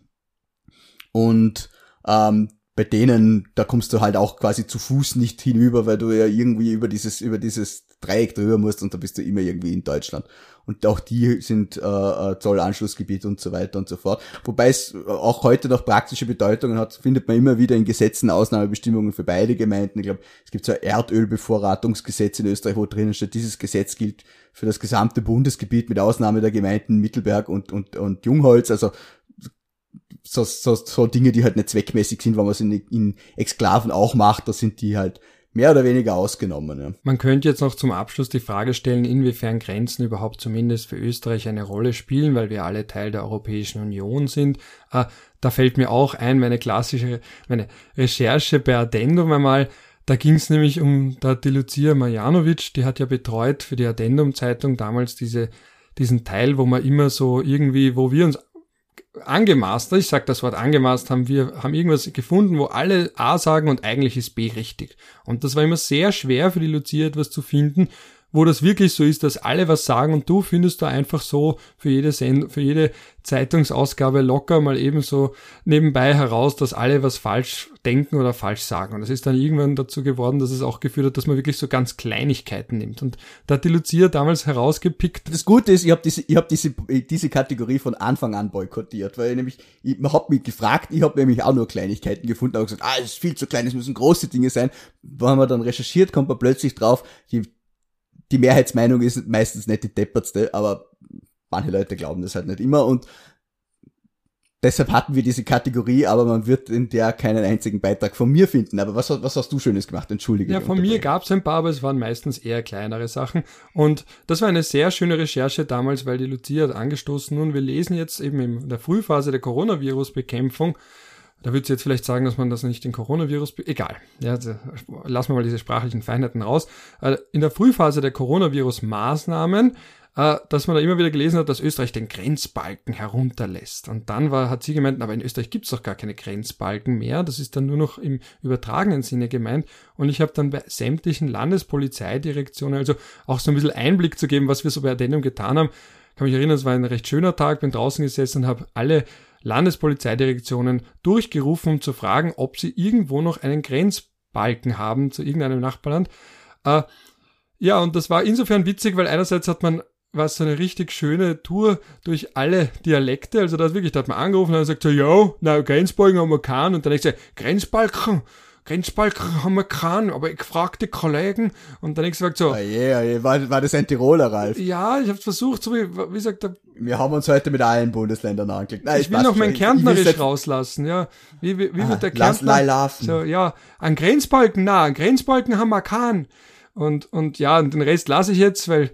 Und ähm, bei denen, da kommst du halt auch quasi zu Fuß nicht hinüber, weil du ja irgendwie über dieses, über dieses Dreieck drüber musst und da bist du immer irgendwie in Deutschland. Und auch die sind äh, äh, Zollanschlussgebiet und so weiter und so fort. Wobei es auch heute noch praktische Bedeutungen hat, findet man immer wieder in Gesetzen Ausnahmebestimmungen für beide Gemeinden. Ich glaube, es gibt so ein Erdölbevorratungsgesetz in Österreich, wo drinnen steht, dieses Gesetz gilt für das gesamte Bundesgebiet mit Ausnahme der Gemeinden Mittelberg und, und, und Jungholz. Also so, so, so Dinge, die halt nicht zweckmäßig sind, wenn man es in, in Exklaven auch macht, da sind die halt mehr oder weniger ausgenommen. Ja. Man könnte jetzt noch zum Abschluss die Frage stellen, inwiefern Grenzen überhaupt zumindest für Österreich eine Rolle spielen, weil wir alle Teil der Europäischen Union sind. Äh, da fällt mir auch ein, meine klassische, meine Recherche bei Addendum einmal, da ging es nämlich um, da die Lucia Marjanovic, die hat ja betreut für die Addendum-Zeitung damals diese, diesen Teil, wo man immer so irgendwie, wo wir uns angemaßt, ich sag das Wort angemaßt, haben wir haben irgendwas gefunden, wo alle A sagen und eigentlich ist B richtig. Und das war immer sehr schwer für die Lucia etwas zu finden, wo das wirklich so ist, dass alle was sagen und du findest da einfach so für jede Send für jede Zeitungsausgabe locker mal eben so nebenbei heraus, dass alle was falsch denken oder falsch sagen. Und das ist dann irgendwann dazu geworden, dass es auch geführt hat, dass man wirklich so ganz Kleinigkeiten nimmt. Und da hat die Lucia damals herausgepickt. Das Gute ist, ich habe diese, ich hab diese, diese Kategorie von Anfang an boykottiert, weil ich nämlich, ich, man hat mich gefragt, ich habe nämlich auch nur Kleinigkeiten gefunden, aber gesagt, ah, es ist viel zu klein, es müssen große Dinge sein. Wenn man dann recherchiert, kommt man plötzlich drauf, die die Mehrheitsmeinung ist meistens nicht die deppertste, aber manche Leute glauben das halt nicht immer und deshalb hatten wir diese Kategorie, aber man wird in der keinen einzigen Beitrag von mir finden. Aber was, was hast du Schönes gemacht? Entschuldige. Ja, von mir gab es ein paar, aber es waren meistens eher kleinere Sachen. Und das war eine sehr schöne Recherche damals, weil die Lucia hat angestoßen. Nun, wir lesen jetzt eben in der Frühphase der Coronavirus-Bekämpfung da würdest du jetzt vielleicht sagen, dass man das nicht den Coronavirus, egal. Ja, lassen wir mal diese sprachlichen Feinheiten raus. Äh, in der Frühphase der Coronavirus-Maßnahmen, äh, dass man da immer wieder gelesen hat, dass Österreich den Grenzbalken herunterlässt. Und dann war, hat sie gemeint, aber in Österreich gibt's doch gar keine Grenzbalken mehr. Das ist dann nur noch im übertragenen Sinne gemeint. Und ich habe dann bei sämtlichen Landespolizeidirektionen, also auch so ein bisschen Einblick zu geben, was wir so bei Addendum getan haben. kann mich erinnern, es war ein recht schöner Tag, bin draußen gesessen und habe alle Landespolizeidirektionen durchgerufen, um zu fragen, ob sie irgendwo noch einen Grenzbalken haben zu irgendeinem Nachbarland. Äh, ja, und das war insofern witzig, weil einerseits hat man was so eine richtig schöne Tour durch alle Dialekte. Also da hat wirklich, da hat man angerufen und gesagt so, ja, na, Grenzbalken haben wir keinen. Und dann ich gesagt, Grenzbalken, Grenzbalken haben wir keinen, aber ich fragte Kollegen und dann ich gesagt so. Yeah, yeah. War, war das ein Tiroler, Ralf? Ja, ich habe versucht, so wie, wie gesagt, wir haben uns heute mit allen Bundesländern angelegt. Nein, ich will noch mein Kärntnerisch rauslassen, ja. Wie, wie, wie ah, wird der Kärntner? Lass so, ja, an Grenzbalken, na, an Grenzbalken haben wir keinen. Und, und ja, und den Rest lasse ich jetzt, weil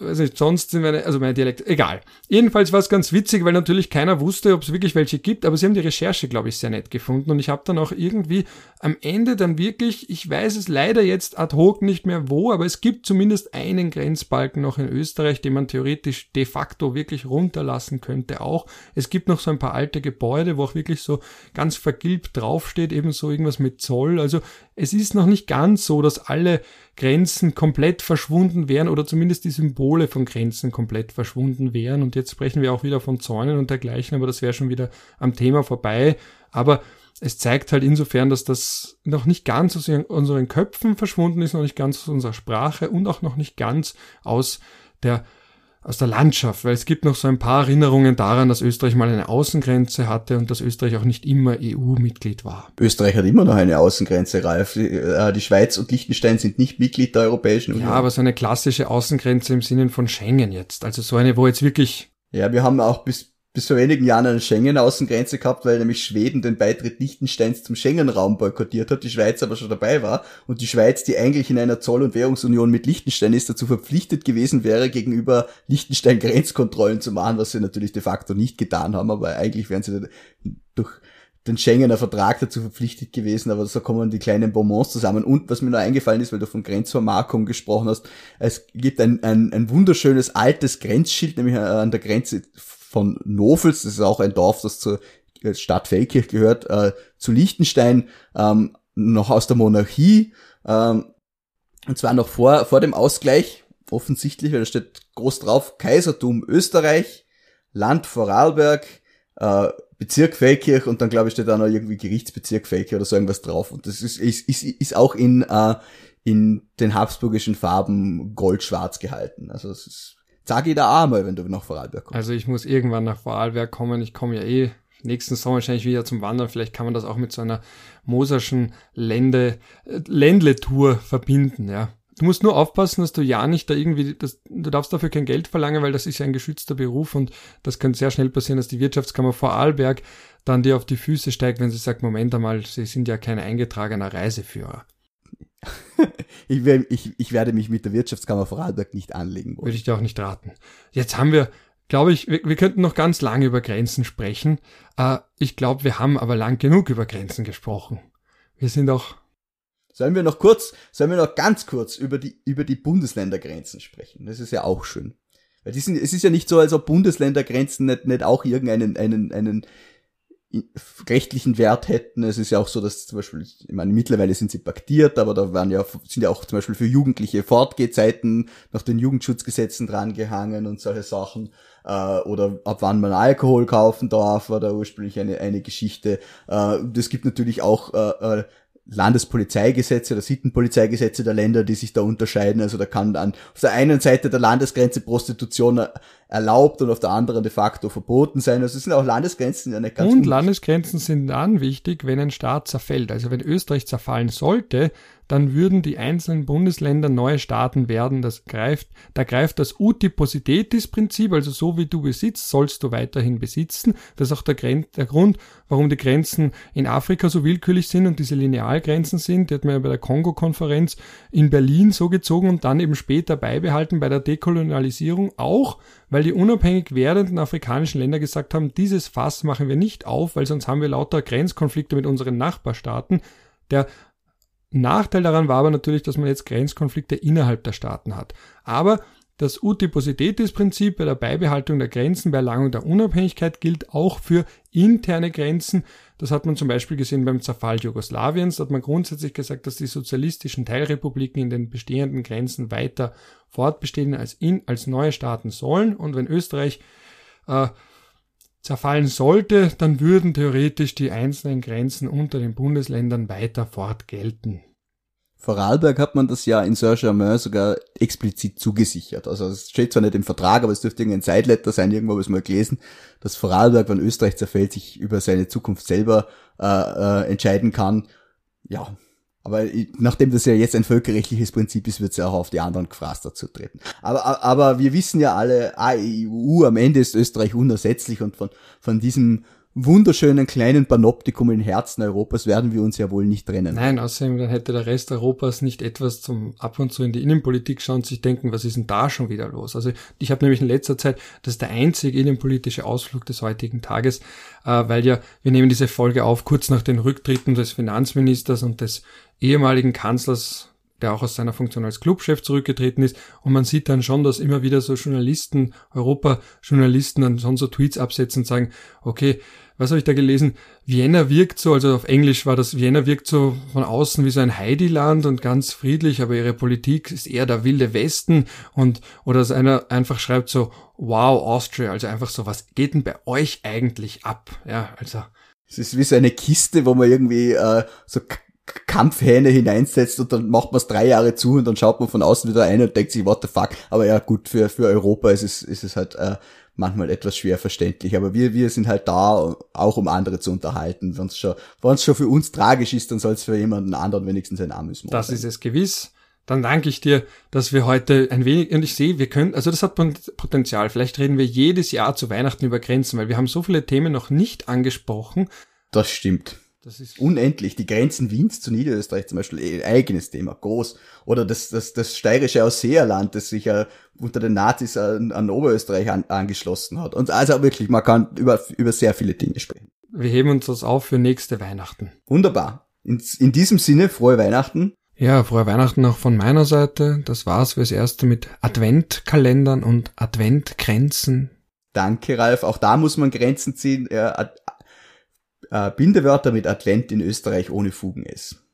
also sonst sind meine, also meine Dialekte, egal. Jedenfalls war es ganz witzig, weil natürlich keiner wusste, ob es wirklich welche gibt, aber sie haben die Recherche, glaube ich, sehr nett gefunden und ich habe dann auch irgendwie am Ende dann wirklich, ich weiß es leider jetzt ad hoc nicht mehr wo, aber es gibt zumindest einen Grenzbalken noch in Österreich, den man theoretisch de facto wirklich runterlassen könnte auch. Es gibt noch so ein paar alte Gebäude, wo auch wirklich so ganz vergilbt draufsteht, eben so irgendwas mit Zoll. Also es ist noch nicht ganz so, dass alle Grenzen komplett verschwunden wären oder zumindest die Symbole von Grenzen komplett verschwunden wären. Und jetzt sprechen wir auch wieder von Zäunen und dergleichen, aber das wäre schon wieder am Thema vorbei. Aber es zeigt halt insofern, dass das noch nicht ganz aus unseren Köpfen verschwunden ist, noch nicht ganz aus unserer Sprache und auch noch nicht ganz aus der aus der Landschaft, weil es gibt noch so ein paar Erinnerungen daran, dass Österreich mal eine Außengrenze hatte und dass Österreich auch nicht immer EU-Mitglied war. Österreich hat immer noch eine Außengrenze, Ralf. Die, äh, die Schweiz und Liechtenstein sind nicht Mitglied der Europäischen Union. Ja, aber so eine klassische Außengrenze im Sinne von Schengen jetzt. Also so eine, wo jetzt wirklich ja, wir haben auch bis bis vor wenigen Jahren eine Schengen-Außengrenze gehabt, weil nämlich Schweden den Beitritt Liechtensteins zum Schengen-Raum boykottiert hat, die Schweiz aber schon dabei war und die Schweiz, die eigentlich in einer Zoll- und Währungsunion mit Liechtenstein ist, dazu verpflichtet gewesen wäre, gegenüber Liechtenstein Grenzkontrollen zu machen, was sie natürlich de facto nicht getan haben, aber eigentlich wären sie durch den Schengener Vertrag dazu verpflichtet gewesen, aber so kommen die kleinen Bonbons zusammen. Und was mir noch eingefallen ist, weil du von Grenzvermarkung gesprochen hast, es gibt ein, ein, ein wunderschönes altes Grenzschild, nämlich an der Grenze von Nofels, das ist auch ein Dorf, das zur Stadt Feldkirch gehört, äh, zu Liechtenstein, ähm, noch aus der Monarchie, ähm, und zwar noch vor, vor dem Ausgleich, offensichtlich, weil da steht groß drauf, Kaisertum Österreich, Land Vorarlberg, äh, Bezirk Feldkirch und dann glaube ich steht da noch irgendwie Gerichtsbezirk Feldkirch oder so irgendwas drauf. Und das ist, ist, ist, ist auch in, äh, in den habsburgischen Farben gold-schwarz gehalten. Also es ist Sag jeder einmal, wenn du nach Vorarlberg kommst. Also ich muss irgendwann nach Vorarlberg kommen. Ich komme ja eh nächsten Sommer wahrscheinlich wieder zum Wandern. Vielleicht kann man das auch mit so einer moserschen Lände, äh, Ländle-Tour verbinden, ja. Du musst nur aufpassen, dass du ja nicht da irgendwie, das, du darfst dafür kein Geld verlangen, weil das ist ja ein geschützter Beruf und das kann sehr schnell passieren, dass die Wirtschaftskammer Vorarlberg dann dir auf die Füße steigt, wenn sie sagt, Moment einmal, sie sind ja kein eingetragener Reiseführer. ich, will, ich, ich werde mich mit der Wirtschaftskammer Vorarlberg nicht anlegen wollen. Würde ich dir auch nicht raten. Jetzt haben wir, glaube ich, wir, wir, könnten noch ganz lange über Grenzen sprechen. Äh, ich glaube, wir haben aber lang genug über Grenzen gesprochen. Wir sind auch. Sollen wir noch kurz, sollen wir noch ganz kurz über die, über die Bundesländergrenzen sprechen? Das ist ja auch schön. Weil die sind, es ist ja nicht so, als ob Bundesländergrenzen nicht, nicht auch irgendeinen einen, einen rechtlichen Wert hätten. Es ist ja auch so, dass zum Beispiel, ich meine, mittlerweile sind sie paktiert, aber da waren ja, sind ja auch zum Beispiel für Jugendliche Fortgehzeiten nach den Jugendschutzgesetzen drangehangen und solche Sachen. Äh, oder ab wann man Alkohol kaufen darf, war da ursprünglich eine, eine Geschichte. Äh, das gibt natürlich auch äh, äh Landespolizeigesetze oder Sittenpolizeigesetze der Länder, die sich da unterscheiden. Also da kann dann auf der einen Seite der Landesgrenze Prostitution erlaubt und auf der anderen de facto verboten sein. Also es sind auch Landesgrenzen ja nicht ganz Und Landesgrenzen sind dann wichtig, wenn ein Staat zerfällt. Also wenn Österreich zerfallen sollte, dann würden die einzelnen Bundesländer neue Staaten werden. Das greift, da greift das Uti Possidetis Prinzip, also so wie du besitzt, sollst du weiterhin besitzen. Das ist auch der, Gren der Grund, warum die Grenzen in Afrika so willkürlich sind und diese Linealgrenzen sind. Die hat man ja bei der Kongo-Konferenz in Berlin so gezogen und dann eben später beibehalten bei der Dekolonialisierung auch, weil die unabhängig werdenden afrikanischen Länder gesagt haben, dieses Fass machen wir nicht auf, weil sonst haben wir lauter Grenzkonflikte mit unseren Nachbarstaaten. Der Nachteil daran war aber natürlich, dass man jetzt Grenzkonflikte innerhalb der Staaten hat. Aber das Utipositätis-Prinzip bei der Beibehaltung der Grenzen bei Erlangung der Unabhängigkeit gilt auch für interne Grenzen. Das hat man zum Beispiel gesehen beim Zerfall Jugoslawiens. Da hat man grundsätzlich gesagt, dass die sozialistischen Teilrepubliken in den bestehenden Grenzen weiter fortbestehen als, in, als neue Staaten sollen. Und wenn Österreich äh, zerfallen sollte, dann würden theoretisch die einzelnen Grenzen unter den Bundesländern weiter fortgelten. Vorarlberg hat man das ja in Saint-Germain sogar explizit zugesichert. Also es steht zwar nicht im Vertrag, aber es dürfte irgendein Sideletter sein, irgendwo habe ich mal gelesen, dass Vorarlberg, wenn Österreich zerfällt, sich über seine Zukunft selber äh, äh, entscheiden kann. Ja, aber nachdem das ja jetzt ein völkerrechtliches Prinzip ist, wird es ja auch auf die anderen gefragt dazu treten. Aber, aber wir wissen ja alle, AEU, am Ende ist Österreich unersetzlich und von, von diesem wunderschönen kleinen Panoptikum im Herzen Europas werden wir uns ja wohl nicht trennen. Nein, außerdem dann hätte der Rest Europas nicht etwas zum ab und zu in die Innenpolitik schauen und sich denken, was ist denn da schon wieder los? Also ich habe nämlich in letzter Zeit, das ist der einzige innenpolitische Ausflug des heutigen Tages, äh, weil ja, wir nehmen diese Folge auf kurz nach den Rücktritten des Finanzministers und des ehemaligen Kanzlers der auch aus seiner Funktion als Clubchef zurückgetreten ist. Und man sieht dann schon, dass immer wieder so Journalisten, Europa-Journalisten dann schon so Tweets absetzen und sagen, okay, was habe ich da gelesen? Vienna wirkt so, also auf Englisch war das, Vienna wirkt so von außen wie so ein Heidiland und ganz friedlich, aber ihre Politik ist eher der wilde Westen und, oder dass einer einfach schreibt so, wow, Austria, also einfach so, was geht denn bei euch eigentlich ab? Ja, also. Es ist wie so eine Kiste, wo man irgendwie äh, so Kampfhähne hineinsetzt und dann macht man es drei Jahre zu und dann schaut man von außen wieder ein und denkt sich, what the fuck. Aber ja, gut, für, für Europa ist es, ist es halt äh, manchmal etwas schwer verständlich. Aber wir, wir sind halt da, auch um andere zu unterhalten. Wenn es schon, wenn's schon für uns tragisch ist, dann soll es für jemanden anderen wenigstens ein Mord Das sein. ist es gewiss. Dann danke ich dir, dass wir heute ein wenig, und ich sehe, wir können, also das hat Potenzial. Vielleicht reden wir jedes Jahr zu Weihnachten über Grenzen, weil wir haben so viele Themen noch nicht angesprochen. Das stimmt. Das ist unendlich. Die Grenzen Wiens zu Niederösterreich zum Beispiel, ein eigenes Thema, groß. Oder das, das, das steirische Ausseerland, das sich ja unter den Nazis an, an Oberösterreich an, angeschlossen hat. Und also wirklich, man kann über, über sehr viele Dinge sprechen. Wir heben uns das auf für nächste Weihnachten. Wunderbar. In, in diesem Sinne, frohe Weihnachten. Ja, frohe Weihnachten auch von meiner Seite. Das war's fürs Erste mit Adventkalendern und Adventgrenzen. Danke, Ralf. Auch da muss man Grenzen ziehen. Ja, äh, Bindewörter mit Advent in Österreich ohne Fugen ist.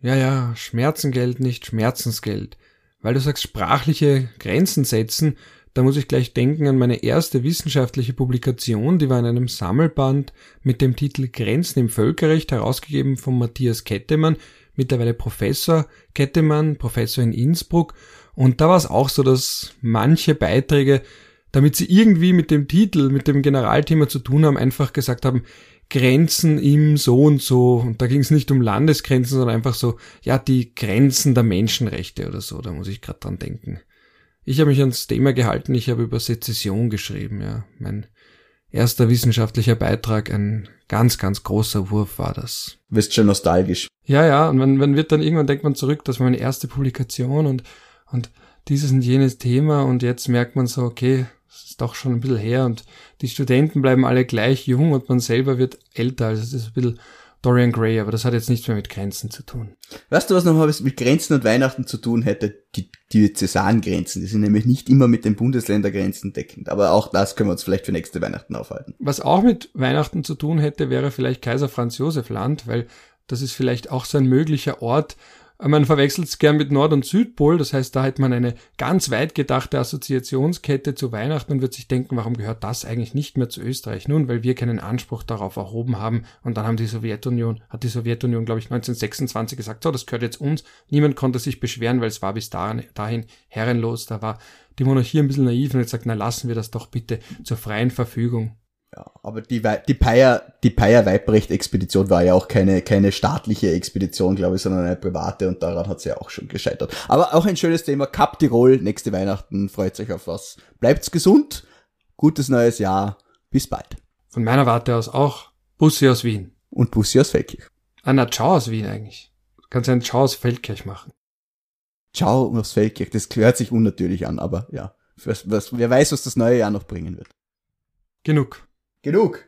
Ja, ja, Schmerzengeld, nicht Schmerzensgeld. Weil du sagst, sprachliche Grenzen setzen, da muss ich gleich denken an meine erste wissenschaftliche Publikation, die war in einem Sammelband mit dem Titel Grenzen im Völkerrecht, herausgegeben von Matthias Kettemann, mittlerweile Professor Kettemann, Professor in Innsbruck. Und da war es auch so, dass manche Beiträge, damit sie irgendwie mit dem Titel, mit dem Generalthema zu tun haben, einfach gesagt haben, Grenzen im so und so. Und da ging es nicht um Landesgrenzen, sondern einfach so, ja, die Grenzen der Menschenrechte oder so. Da muss ich gerade dran denken. Ich habe mich ans Thema gehalten, ich habe über Sezession geschrieben, ja. Mein erster wissenschaftlicher Beitrag, ein ganz, ganz großer Wurf war das. Wirst schon nostalgisch. Ja, ja, und man, man wird dann irgendwann denkt man zurück, das war meine erste Publikation und, und dieses und jenes Thema und jetzt merkt man so, okay, es ist doch schon ein bisschen her und die Studenten bleiben alle gleich jung und man selber wird älter, also es ist ein bisschen Dorian Gray, aber das hat jetzt nichts mehr mit Grenzen zu tun. Weißt du, was noch mit Grenzen und Weihnachten zu tun hätte? Die Diözesangrenzen. Die sind nämlich nicht immer mit den Bundesländergrenzen deckend. Aber auch das können wir uns vielleicht für nächste Weihnachten aufhalten. Was auch mit Weihnachten zu tun hätte, wäre vielleicht Kaiser Franz Josef Land, weil das ist vielleicht auch so ein möglicher Ort, man verwechselt es gern mit Nord- und Südpol, das heißt, da hat man eine ganz weit gedachte Assoziationskette zu Weihnachten und wird sich denken, warum gehört das eigentlich nicht mehr zu Österreich? Nun, weil wir keinen Anspruch darauf erhoben haben und dann haben die Sowjetunion, hat die Sowjetunion, glaube ich, 1926 gesagt, so, das gehört jetzt uns. Niemand konnte sich beschweren, weil es war bis dahin, dahin herrenlos, da war die Monarchie ein bisschen naiv und hat gesagt, na lassen wir das doch bitte zur freien Verfügung. Ja, aber die, die Peier, die Peier Weibrecht Expedition war ja auch keine, keine staatliche Expedition, glaube ich, sondern eine private und daran hat sie ja auch schon gescheitert. Aber auch ein schönes Thema. Kap Tirol, nächste Weihnachten, freut euch auf was. Bleibt's gesund, gutes neues Jahr, bis bald. Von meiner Warte aus auch Bussi aus Wien. Und Bussi aus Feldkirch. Ah, na, Ciao aus Wien eigentlich. Du kannst einen Ciao aus Feldkirch machen. Ciao aus Feldkirch, das hört sich unnatürlich an, aber ja. Was, was, wer weiß, was das neue Jahr noch bringen wird. Genug. Genug.